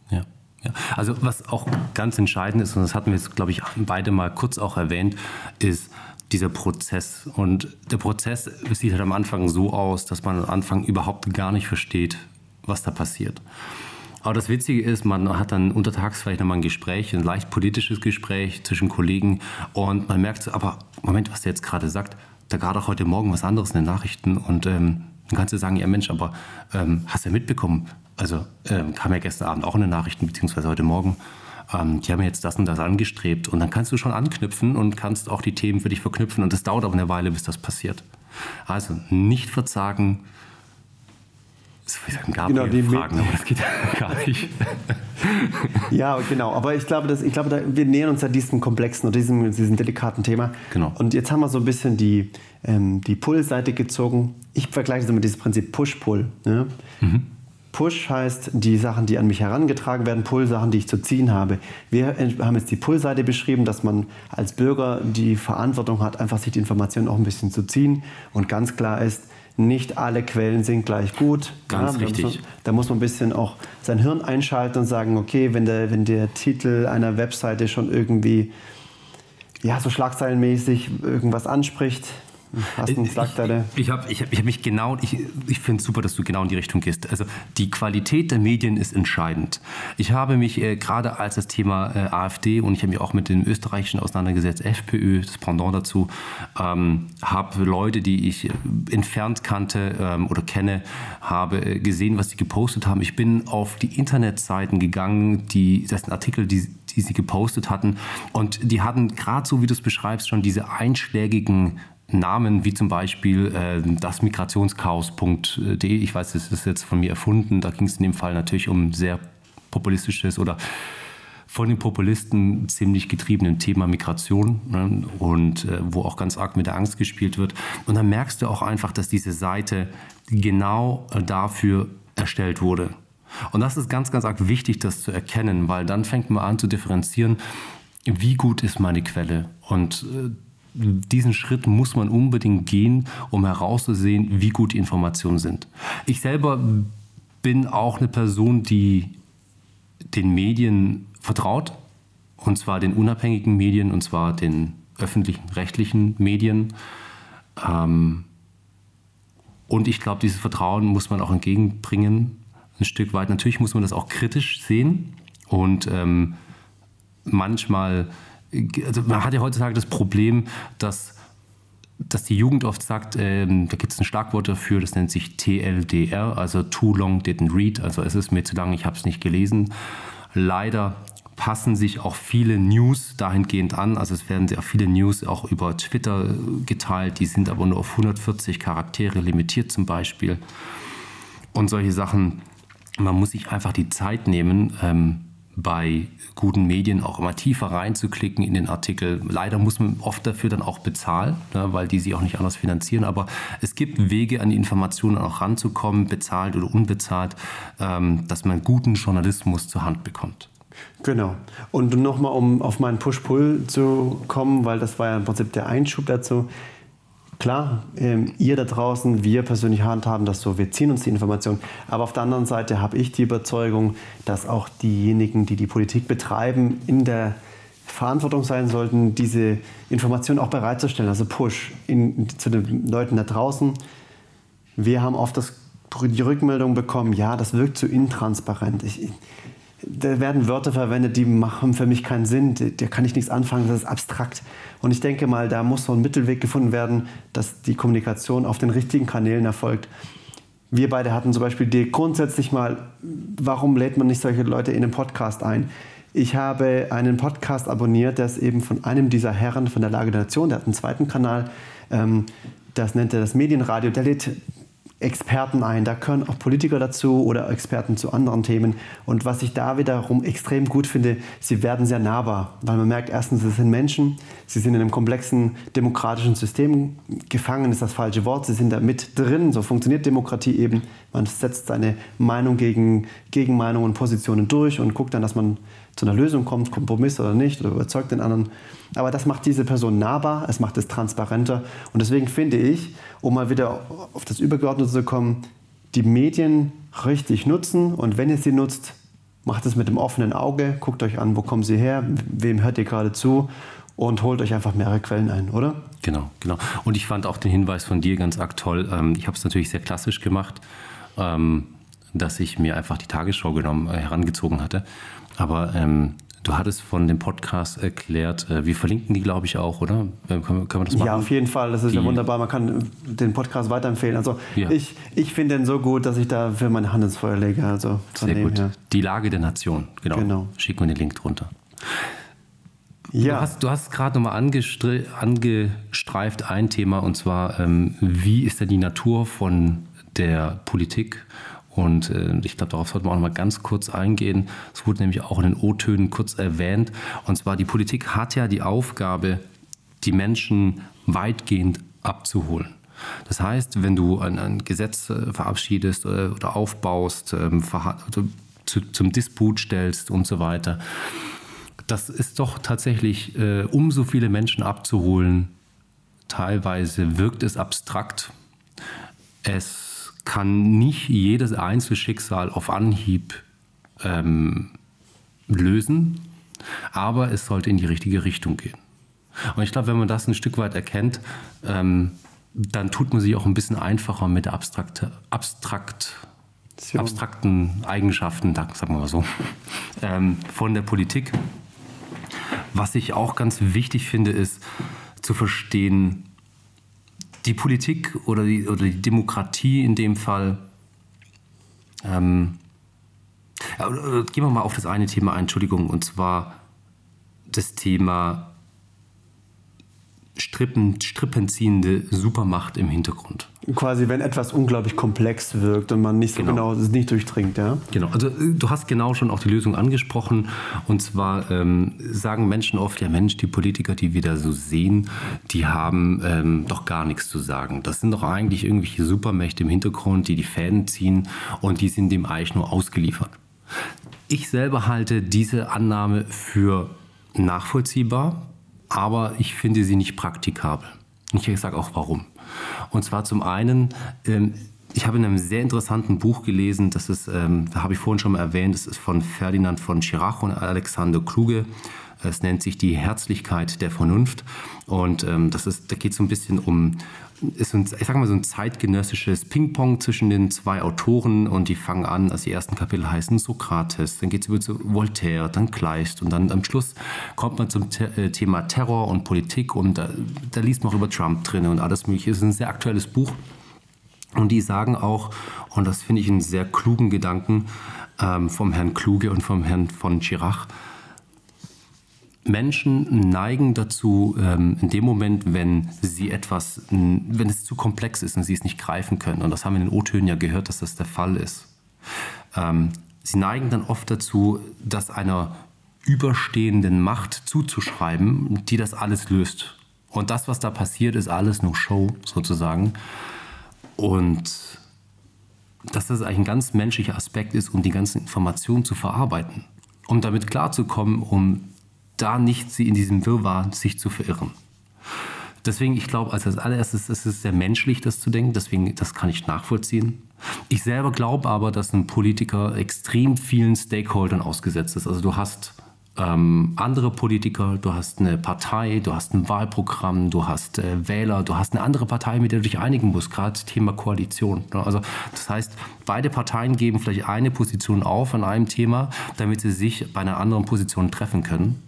Ja. Ja, also was auch ganz entscheidend ist, und das hatten wir jetzt, glaube ich, beide mal kurz auch erwähnt, ist dieser Prozess. Und der Prozess sieht halt am Anfang so aus, dass man am Anfang überhaupt gar nicht versteht, was da passiert. Aber das Witzige ist, man hat dann untertags vielleicht nochmal ein Gespräch, ein leicht politisches Gespräch zwischen Kollegen und man merkt so, aber Moment, was der jetzt gerade sagt, da gerade auch heute Morgen was anderes in den Nachrichten und ähm, dann kannst du sagen, ja Mensch, aber ähm, hast du ja mitbekommen, also ähm, kam ja gestern Abend auch in den Nachrichten, beziehungsweise heute Morgen, ähm, die haben jetzt das und das angestrebt und dann kannst du schon anknüpfen und kannst auch die Themen für dich verknüpfen und das dauert aber eine Weile, bis das passiert. Also nicht verzagen, ich sagen, Gabriel genau, die fragen, aber das geht gar nicht. ja, genau. Aber ich glaube, dass, ich glaube da, wir nähern uns ja diesem komplexen oder diesem, diesem delikaten Thema. Genau. Und jetzt haben wir so ein bisschen die, ähm, die Pull-Seite gezogen. Ich vergleiche es mit diesem Prinzip Push-Pull. Ne? Mhm. Push heißt die Sachen, die an mich herangetragen werden, Pull Sachen, die ich zu ziehen habe. Wir haben jetzt die Pull-Seite beschrieben, dass man als Bürger die Verantwortung hat, einfach sich die Informationen auch ein bisschen zu ziehen. Und ganz klar ist, nicht alle Quellen sind gleich gut. Ganz ja, richtig. Da muss, man, da muss man ein bisschen auch sein Hirn einschalten und sagen, okay, wenn der, wenn der Titel einer Webseite schon irgendwie ja, so schlagzeilenmäßig irgendwas anspricht, Hast einen Schlagzeile? Ich, ich habe ich hab, ich hab mich genau, ich, ich finde es super, dass du genau in die Richtung gehst. Also die Qualität der Medien ist entscheidend. Ich habe mich äh, gerade als das Thema äh, AfD und ich habe mich auch mit dem österreichischen auseinandergesetzt, FPÖ, das Pendant dazu, ähm, habe Leute, die ich äh, entfernt kannte ähm, oder kenne, habe äh, gesehen, was sie gepostet haben. Ich bin auf die Internetseiten gegangen, die, das sind Artikel, die die sie gepostet hatten. Und die hatten gerade so, wie du es beschreibst, schon diese einschlägigen Namen wie zum Beispiel äh, das Migrationschaos.de. Ich weiß, das ist jetzt von mir erfunden. Da ging es in dem Fall natürlich um sehr populistisches oder von den Populisten ziemlich getriebenen Thema Migration ne? und äh, wo auch ganz arg mit der Angst gespielt wird. Und dann merkst du auch einfach, dass diese Seite genau äh, dafür erstellt wurde. Und das ist ganz, ganz arg wichtig, das zu erkennen, weil dann fängt man an zu differenzieren, wie gut ist meine Quelle. Und äh, diesen Schritt muss man unbedingt gehen, um herauszusehen, wie gut die Informationen sind. Ich selber bin auch eine Person, die den Medien vertraut, und zwar den unabhängigen Medien, und zwar den öffentlichen, rechtlichen Medien. Ähm, und ich glaube, dieses Vertrauen muss man auch entgegenbringen, ein Stück weit. Natürlich muss man das auch kritisch sehen und ähm, manchmal also man hat ja heutzutage das Problem, dass dass die Jugend oft sagt, ähm, da gibt es ein Schlagwort dafür, das nennt sich TLDR, also Too Long Didn't Read, also es ist mir zu lang, ich habe es nicht gelesen. Leider passen sich auch viele News dahingehend an, also es werden sehr viele News auch über Twitter geteilt, die sind aber nur auf 140 Charaktere limitiert zum Beispiel. Und solche Sachen, man muss sich einfach die Zeit nehmen, ähm, bei guten Medien auch immer tiefer reinzuklicken in den Artikel. Leider muss man oft dafür dann auch bezahlen, ne, weil die sie auch nicht anders finanzieren. Aber es gibt Wege, an die Informationen auch ranzukommen, bezahlt oder unbezahlt, ähm, dass man guten Journalismus zur Hand bekommt. Genau. Und nochmal, um auf meinen Push-Pull zu kommen, weil das war ja im Prinzip der Einschub dazu. Klar, ähm, ihr da draußen, wir persönlich handhaben das so, wir ziehen uns die Information. Aber auf der anderen Seite habe ich die Überzeugung, dass auch diejenigen, die die Politik betreiben, in der Verantwortung sein sollten, diese Information auch bereitzustellen, also Push in, zu den Leuten da draußen. Wir haben oft das, die Rückmeldung bekommen, ja, das wirkt zu intransparent. Ich, da werden Wörter verwendet, die machen für mich keinen Sinn. Da kann ich nichts anfangen, das ist abstrakt. Und ich denke mal, da muss so ein Mittelweg gefunden werden, dass die Kommunikation auf den richtigen Kanälen erfolgt. Wir beide hatten zum Beispiel die grundsätzlich mal, warum lädt man nicht solche Leute in den Podcast ein? Ich habe einen Podcast abonniert, der ist eben von einem dieser Herren von der Lage der Nation, der hat einen zweiten Kanal, ähm, das nennt er das Medienradio. Der lädt Experten ein. Da können auch Politiker dazu oder Experten zu anderen Themen. Und was ich da wiederum extrem gut finde, sie werden sehr nahbar, weil man merkt, erstens, es sind Menschen, sie sind in einem komplexen demokratischen System gefangen, ist das falsche Wort, sie sind da mit drin, so funktioniert Demokratie eben. Man setzt seine Meinung gegen Gegenmeinungen und Positionen durch und guckt dann, dass man zu einer Lösung kommt, Kompromiss oder nicht, oder überzeugt den anderen. Aber das macht diese Person nahbar, es macht es transparenter. Und deswegen finde ich, um mal wieder auf das Übergeordnete zu kommen, die Medien richtig nutzen. Und wenn ihr sie nutzt, macht es mit dem offenen Auge, guckt euch an, wo kommen sie her, wem hört ihr gerade zu und holt euch einfach mehrere Quellen ein, oder? Genau, genau. Und ich fand auch den Hinweis von dir ganz arg toll. Ähm, ich habe es natürlich sehr klassisch gemacht, ähm, dass ich mir einfach die Tagesschau genommen, äh, herangezogen hatte. Aber ähm, Du hattest von dem Podcast erklärt, äh, wir verlinken die, glaube ich, auch, oder? Können, können wir das machen? Ja, auf jeden Fall. Das ist die, ja wunderbar. Man kann den Podcast weiterempfehlen. Also ja. ich, ich finde den so gut, dass ich da für meine Hand ins Feuer lege. Also Sehr gut. Her. Die Lage der Nation, genau. genau. Schicken wir den Link drunter. Ja. Du hast, du hast gerade nochmal angestreift ein Thema, und zwar, ähm, wie ist denn die Natur von der Politik und äh, ich glaube, darauf sollten wir auch noch mal ganz kurz eingehen. Es wurde nämlich auch in den O-Tönen kurz erwähnt. Und zwar, die Politik hat ja die Aufgabe, die Menschen weitgehend abzuholen. Das heißt, wenn du ein, ein Gesetz äh, verabschiedest oder, äh, oder aufbaust, ähm, also zu, zum Disput stellst und so weiter, das ist doch tatsächlich, äh, um so viele Menschen abzuholen, teilweise wirkt es abstrakt. Es kann nicht jedes Einzelschicksal auf Anhieb ähm, lösen, aber es sollte in die richtige Richtung gehen. Und ich glaube, wenn man das ein Stück weit erkennt, ähm, dann tut man sich auch ein bisschen einfacher mit abstrakte, abstrakt, abstrakten Eigenschaften, sagen wir mal so, ähm, von der Politik. Was ich auch ganz wichtig finde, ist zu verstehen, die Politik oder die, oder die Demokratie in dem Fall. Ähm, ja, gehen wir mal auf das eine Thema ein, Entschuldigung, und zwar das Thema Strippen, strippenziehende Supermacht im Hintergrund. Quasi, wenn etwas unglaublich komplex wirkt und man nicht so genau, genau nicht durchdringt, ja? Genau, also äh, du hast genau schon auch die Lösung angesprochen. Und zwar ähm, sagen Menschen oft, ja Mensch, die Politiker, die wir da so sehen, die haben ähm, doch gar nichts zu sagen. Das sind doch eigentlich irgendwelche Supermächte im Hintergrund, die die Fäden ziehen und die sind dem eigentlich nur ausgeliefert. Ich selber halte diese Annahme für nachvollziehbar, aber ich finde sie nicht praktikabel. Und ich sage auch warum. Und zwar zum einen, ähm, ich habe in einem sehr interessanten Buch gelesen, das ist, ähm, da habe ich vorhin schon mal erwähnt, das ist von Ferdinand von Schirach und Alexander Kluge. Es nennt sich die Herzlichkeit der Vernunft. Und ähm, das ist, da geht es so ein bisschen um, ist ein, ich sage mal so ein zeitgenössisches Ping-Pong zwischen den zwei Autoren und die fangen an, also die ersten Kapitel heißen Sokrates, dann geht es über zu Voltaire, dann Kleist und dann am Schluss kommt man zum The äh, Thema Terror und Politik und da, da liest man auch über Trump drin und alles mögliche. Es ist ein sehr aktuelles Buch und die sagen auch, und das finde ich einen sehr klugen Gedanken ähm, vom Herrn Kluge und vom Herrn von Chirac, Menschen neigen dazu, ähm, in dem Moment, wenn sie etwas, wenn es zu komplex ist und sie es nicht greifen können, und das haben wir in den O-Tönen ja gehört, dass das der Fall ist, ähm, sie neigen dann oft dazu, das einer überstehenden Macht zuzuschreiben, die das alles löst. Und das, was da passiert, ist alles nur Show sozusagen. Und dass das eigentlich ein ganz menschlicher Aspekt ist, um die ganzen Informationen zu verarbeiten, um damit klarzukommen, um da nicht sie in diesem Wirrwarr sich zu verirren. Deswegen, ich glaube, als allererstes ist es sehr menschlich, das zu denken. Deswegen, das kann ich nachvollziehen. Ich selber glaube aber, dass ein Politiker extrem vielen Stakeholdern ausgesetzt ist. Also du hast ähm, andere Politiker, du hast eine Partei, du hast ein Wahlprogramm, du hast äh, Wähler, du hast eine andere Partei, mit der du dich einigen musst, gerade Thema Koalition. Ne? Also das heißt, beide Parteien geben vielleicht eine Position auf an einem Thema, damit sie sich bei einer anderen Position treffen können.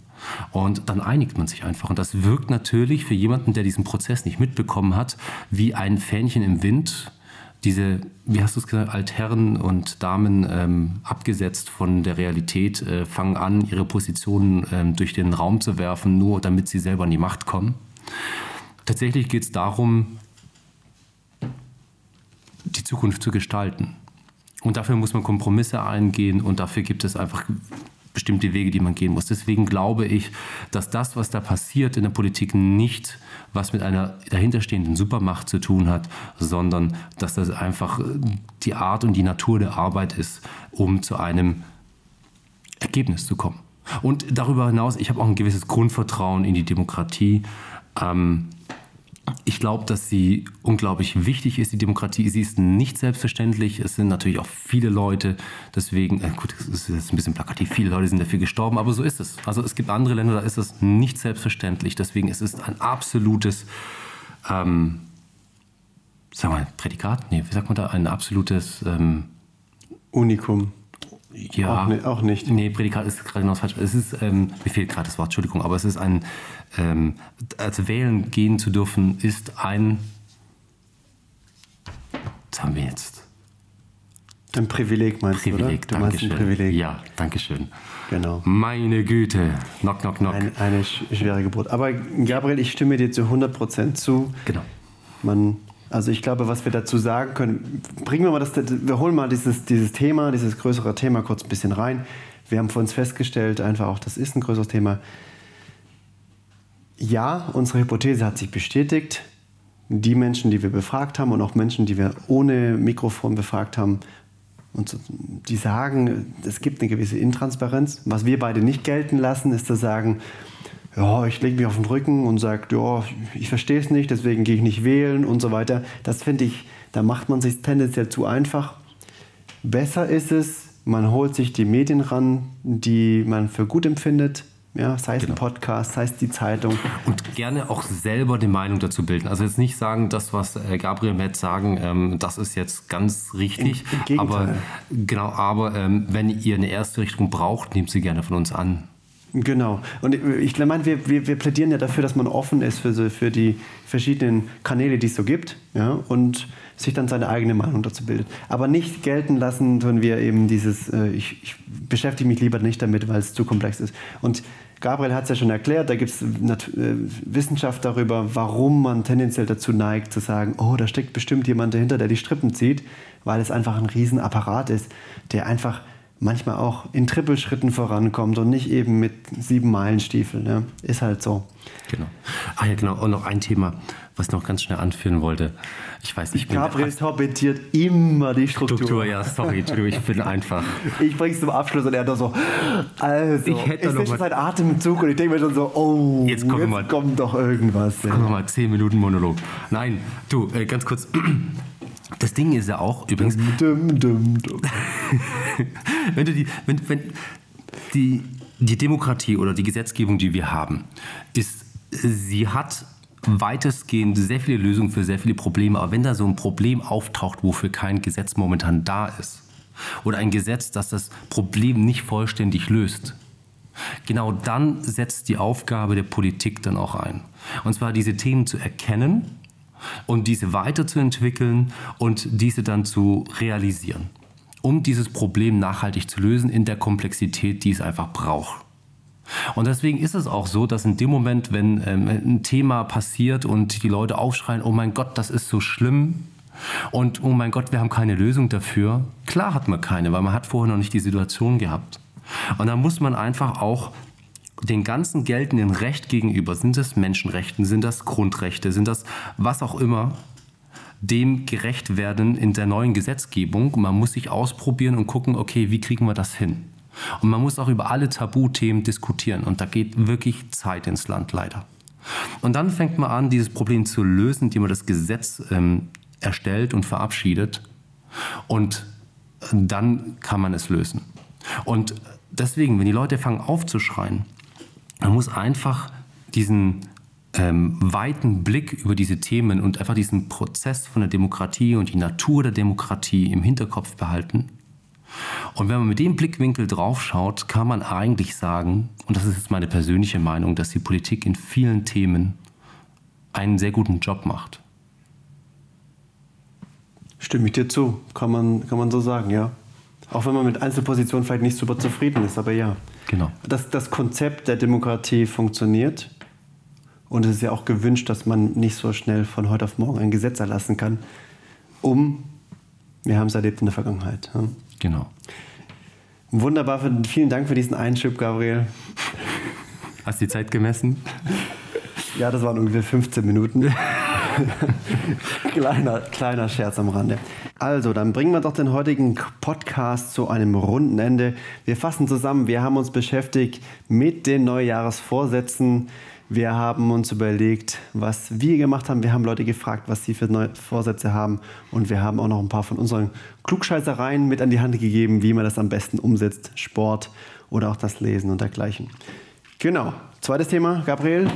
Und dann einigt man sich einfach. Und das wirkt natürlich für jemanden, der diesen Prozess nicht mitbekommen hat, wie ein Fähnchen im Wind, diese, wie hast du es gesagt, Altherren und Damen ähm, abgesetzt von der Realität, äh, fangen an, ihre Positionen ähm, durch den Raum zu werfen, nur damit sie selber an die Macht kommen. Tatsächlich geht es darum, die Zukunft zu gestalten. Und dafür muss man Kompromisse eingehen und dafür gibt es einfach bestimmte Wege, die man gehen muss. Deswegen glaube ich, dass das, was da passiert in der Politik, nicht was mit einer dahinterstehenden Supermacht zu tun hat, sondern dass das einfach die Art und die Natur der Arbeit ist, um zu einem Ergebnis zu kommen. Und darüber hinaus, ich habe auch ein gewisses Grundvertrauen in die Demokratie. Ähm, ich glaube, dass sie unglaublich wichtig ist, die Demokratie. Sie ist nicht selbstverständlich. Es sind natürlich auch viele Leute, deswegen, äh gut, es ist ein bisschen plakativ, viele Leute sind dafür gestorben, aber so ist es. Also es gibt andere Länder, da ist es nicht selbstverständlich. Deswegen ist es ein absolutes, ähm, sag mal, Prädikat? Nee, wie sagt man da? Ein absolutes ähm, Unikum. Ja, auch, ne, auch, nicht. Nee, Prädikat ist gerade noch falsch. Es ist, ähm, mir fehlt gerade das Wort, Entschuldigung, aber es ist ein, ähm, also wählen gehen zu dürfen, ist ein, was haben wir jetzt? Ein Privileg meinst Privileg, du, oder? Du meinst ein Privileg. Ja, danke schön. Genau. Meine Güte. Knock, knock, knock. Ein, eine schwere Geburt. Aber Gabriel, ich stimme dir zu 100% zu. Genau. Man also ich glaube, was wir dazu sagen können, bringen wir mal das, wir holen mal dieses, dieses Thema, dieses größere Thema kurz ein bisschen rein. Wir haben für uns festgestellt, einfach auch, das ist ein größeres Thema. Ja, unsere Hypothese hat sich bestätigt. Die Menschen, die wir befragt haben und auch Menschen, die wir ohne Mikrofon befragt haben, und die sagen, es gibt eine gewisse Intransparenz. Was wir beide nicht gelten lassen, ist zu sagen, ja, ich lege mich auf den Rücken und sage, ja, ich verstehe es nicht, deswegen gehe ich nicht wählen und so weiter. Das finde ich, da macht man sich tendenziell zu einfach. Besser ist es, man holt sich die Medien ran, die man für gut empfindet. Ja, sei es genau. ein Podcast, sei es die Zeitung. Und gerne auch selber die Meinung dazu bilden. Also jetzt nicht sagen, das, was äh, Gabriel Matt sagen, ähm, das ist jetzt ganz richtig. Im, im aber genau, aber ähm, wenn ihr eine erste Richtung braucht, nehmt sie gerne von uns an. Genau. Und ich meine, wir, wir, wir plädieren ja dafür, dass man offen ist für, so, für die verschiedenen Kanäle, die es so gibt. Ja, und sich dann seine eigene Meinung dazu bildet. Aber nicht gelten lassen, wenn wir eben dieses, äh, ich, ich, beschäftige mich lieber nicht damit, weil es zu komplex ist. Und Gabriel hat es ja schon erklärt, da gibt es äh, Wissenschaft darüber, warum man tendenziell dazu neigt, zu sagen, oh, da steckt bestimmt jemand dahinter, der die Strippen zieht, weil es einfach ein Riesenapparat ist, der einfach manchmal auch in Trippelschritten vorankommt und nicht eben mit sieben Meilenstiefeln. Ja. Ist halt so. Genau. Ah ja, genau. Und noch ein Thema, was ich noch ganz schnell anführen wollte. Ich weiß, ich bin. Gabriel torpediert immer die Struktur. Struktur, ja, sorry, ich bin einfach. Ich bring's zum Abschluss und er da so. Also, ich hätte noch mal sein Atemzug und ich denke mir schon so, oh, jetzt, jetzt mal, kommt doch irgendwas. Jetzt kommt mal 10 Minuten Monolog. Nein, du, äh, ganz kurz. Das Ding ist ja auch übrigens. Dum, dum, dum, wenn du die, wenn, wenn die, die Demokratie oder die Gesetzgebung, die wir haben, ist, sie hat weitestgehend sehr viele Lösungen für sehr viele Probleme. Aber wenn da so ein Problem auftaucht, wofür kein Gesetz momentan da ist, oder ein Gesetz, das das Problem nicht vollständig löst, genau dann setzt die Aufgabe der Politik dann auch ein. Und zwar diese Themen zu erkennen und diese weiterzuentwickeln und diese dann zu realisieren, um dieses Problem nachhaltig zu lösen in der Komplexität, die es einfach braucht. Und deswegen ist es auch so, dass in dem Moment, wenn ähm, ein Thema passiert und die Leute aufschreien, oh mein Gott, das ist so schlimm, und oh mein Gott, wir haben keine Lösung dafür. Klar hat man keine, weil man hat vorher noch nicht die Situation gehabt. Und da muss man einfach auch den ganzen geltenden Recht gegenüber, sind das Menschenrechten, sind das Grundrechte, sind das was auch immer, dem gerecht werden in der neuen Gesetzgebung. Man muss sich ausprobieren und gucken, okay, wie kriegen wir das hin? Und man muss auch über alle Tabuthemen diskutieren. Und da geht wirklich Zeit ins Land, leider. Und dann fängt man an, dieses Problem zu lösen, indem man das Gesetz ähm, erstellt und verabschiedet. Und dann kann man es lösen. Und deswegen, wenn die Leute fangen aufzuschreien, man muss einfach diesen ähm, weiten Blick über diese Themen und einfach diesen Prozess von der Demokratie und die Natur der Demokratie im Hinterkopf behalten. Und wenn man mit dem Blickwinkel draufschaut, kann man eigentlich sagen, und das ist jetzt meine persönliche Meinung, dass die Politik in vielen Themen einen sehr guten Job macht. Stimme ich dir zu. Kann man, kann man so sagen, ja. Auch wenn man mit Einzelpositionen vielleicht nicht super zufrieden ist, aber ja. Genau. Das, das Konzept der Demokratie funktioniert. Und es ist ja auch gewünscht, dass man nicht so schnell von heute auf morgen ein Gesetz erlassen kann, um, wir haben es erlebt in der Vergangenheit. Ja. Genau. Wunderbar, vielen Dank für diesen Einschub, Gabriel. Hast du die Zeit gemessen? Ja, das waren ungefähr 15 Minuten. kleiner, kleiner Scherz am Rande. Also, dann bringen wir doch den heutigen Podcast zu einem runden Ende. Wir fassen zusammen, wir haben uns beschäftigt mit den Neujahresvorsätzen. Wir haben uns überlegt, was wir gemacht haben. Wir haben Leute gefragt, was sie für neue Vorsätze haben. Und wir haben auch noch ein paar von unseren Klugscheißereien mit an die Hand gegeben, wie man das am besten umsetzt. Sport oder auch das Lesen und dergleichen. Genau. Zweites Thema, Gabriel.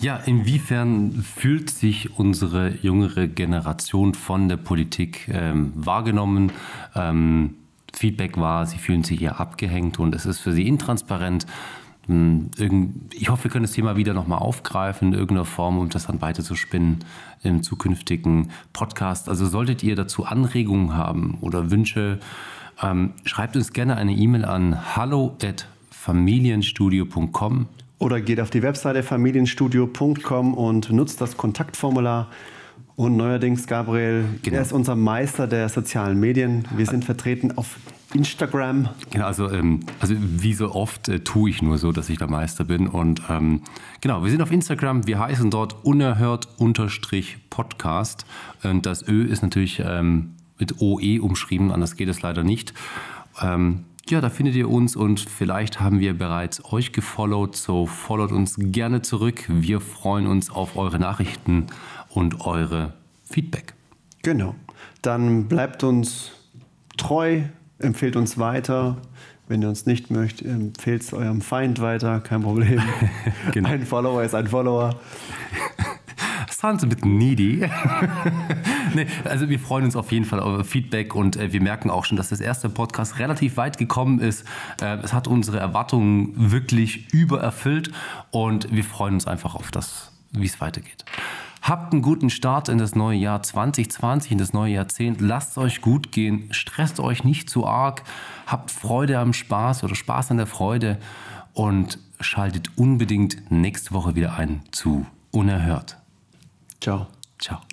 Ja, inwiefern fühlt sich unsere jüngere Generation von der Politik ähm, wahrgenommen? Ähm, Feedback war, sie fühlen sich eher abgehängt und es ist für sie intransparent. Hm, ich hoffe, wir können das Thema wieder nochmal aufgreifen in irgendeiner Form, um das dann weiterzuspinnen im zukünftigen Podcast. Also solltet ihr dazu Anregungen haben oder Wünsche, ähm, schreibt uns gerne eine E-Mail an hallo@familienstudio.com oder geht auf die Webseite familienstudio.com und nutzt das Kontaktformular. Und neuerdings, Gabriel, genau. er ist unser Meister der sozialen Medien. Wir sind vertreten auf Instagram. Genau, also, ähm, also wie so oft äh, tue ich nur so, dass ich der Meister bin. Und ähm, genau, wir sind auf Instagram. Wir heißen dort unerhört-podcast. Und das Ö ist natürlich ähm, mit OE umschrieben, anders geht es leider nicht. Ähm, ja, da findet ihr uns und vielleicht haben wir bereits euch gefollowt, so followt uns gerne zurück. Wir freuen uns auf eure Nachrichten und eure Feedback. Genau. Dann bleibt uns treu, empfehlt uns weiter. Wenn ihr uns nicht möchtet, empfehlt es eurem Feind weiter, kein Problem. genau. Ein Follower ist ein Follower sounds a bit needy. nee, also wir freuen uns auf jeden Fall auf Feedback und äh, wir merken auch schon, dass das erste Podcast relativ weit gekommen ist. Äh, es hat unsere Erwartungen wirklich übererfüllt und wir freuen uns einfach auf das, wie es weitergeht. Habt einen guten Start in das neue Jahr 2020, in das neue Jahrzehnt. Lasst es euch gut gehen, stresst euch nicht zu arg, habt Freude am Spaß oder Spaß an der Freude und schaltet unbedingt nächste Woche wieder ein zu Unerhört. Ciao. Ciao.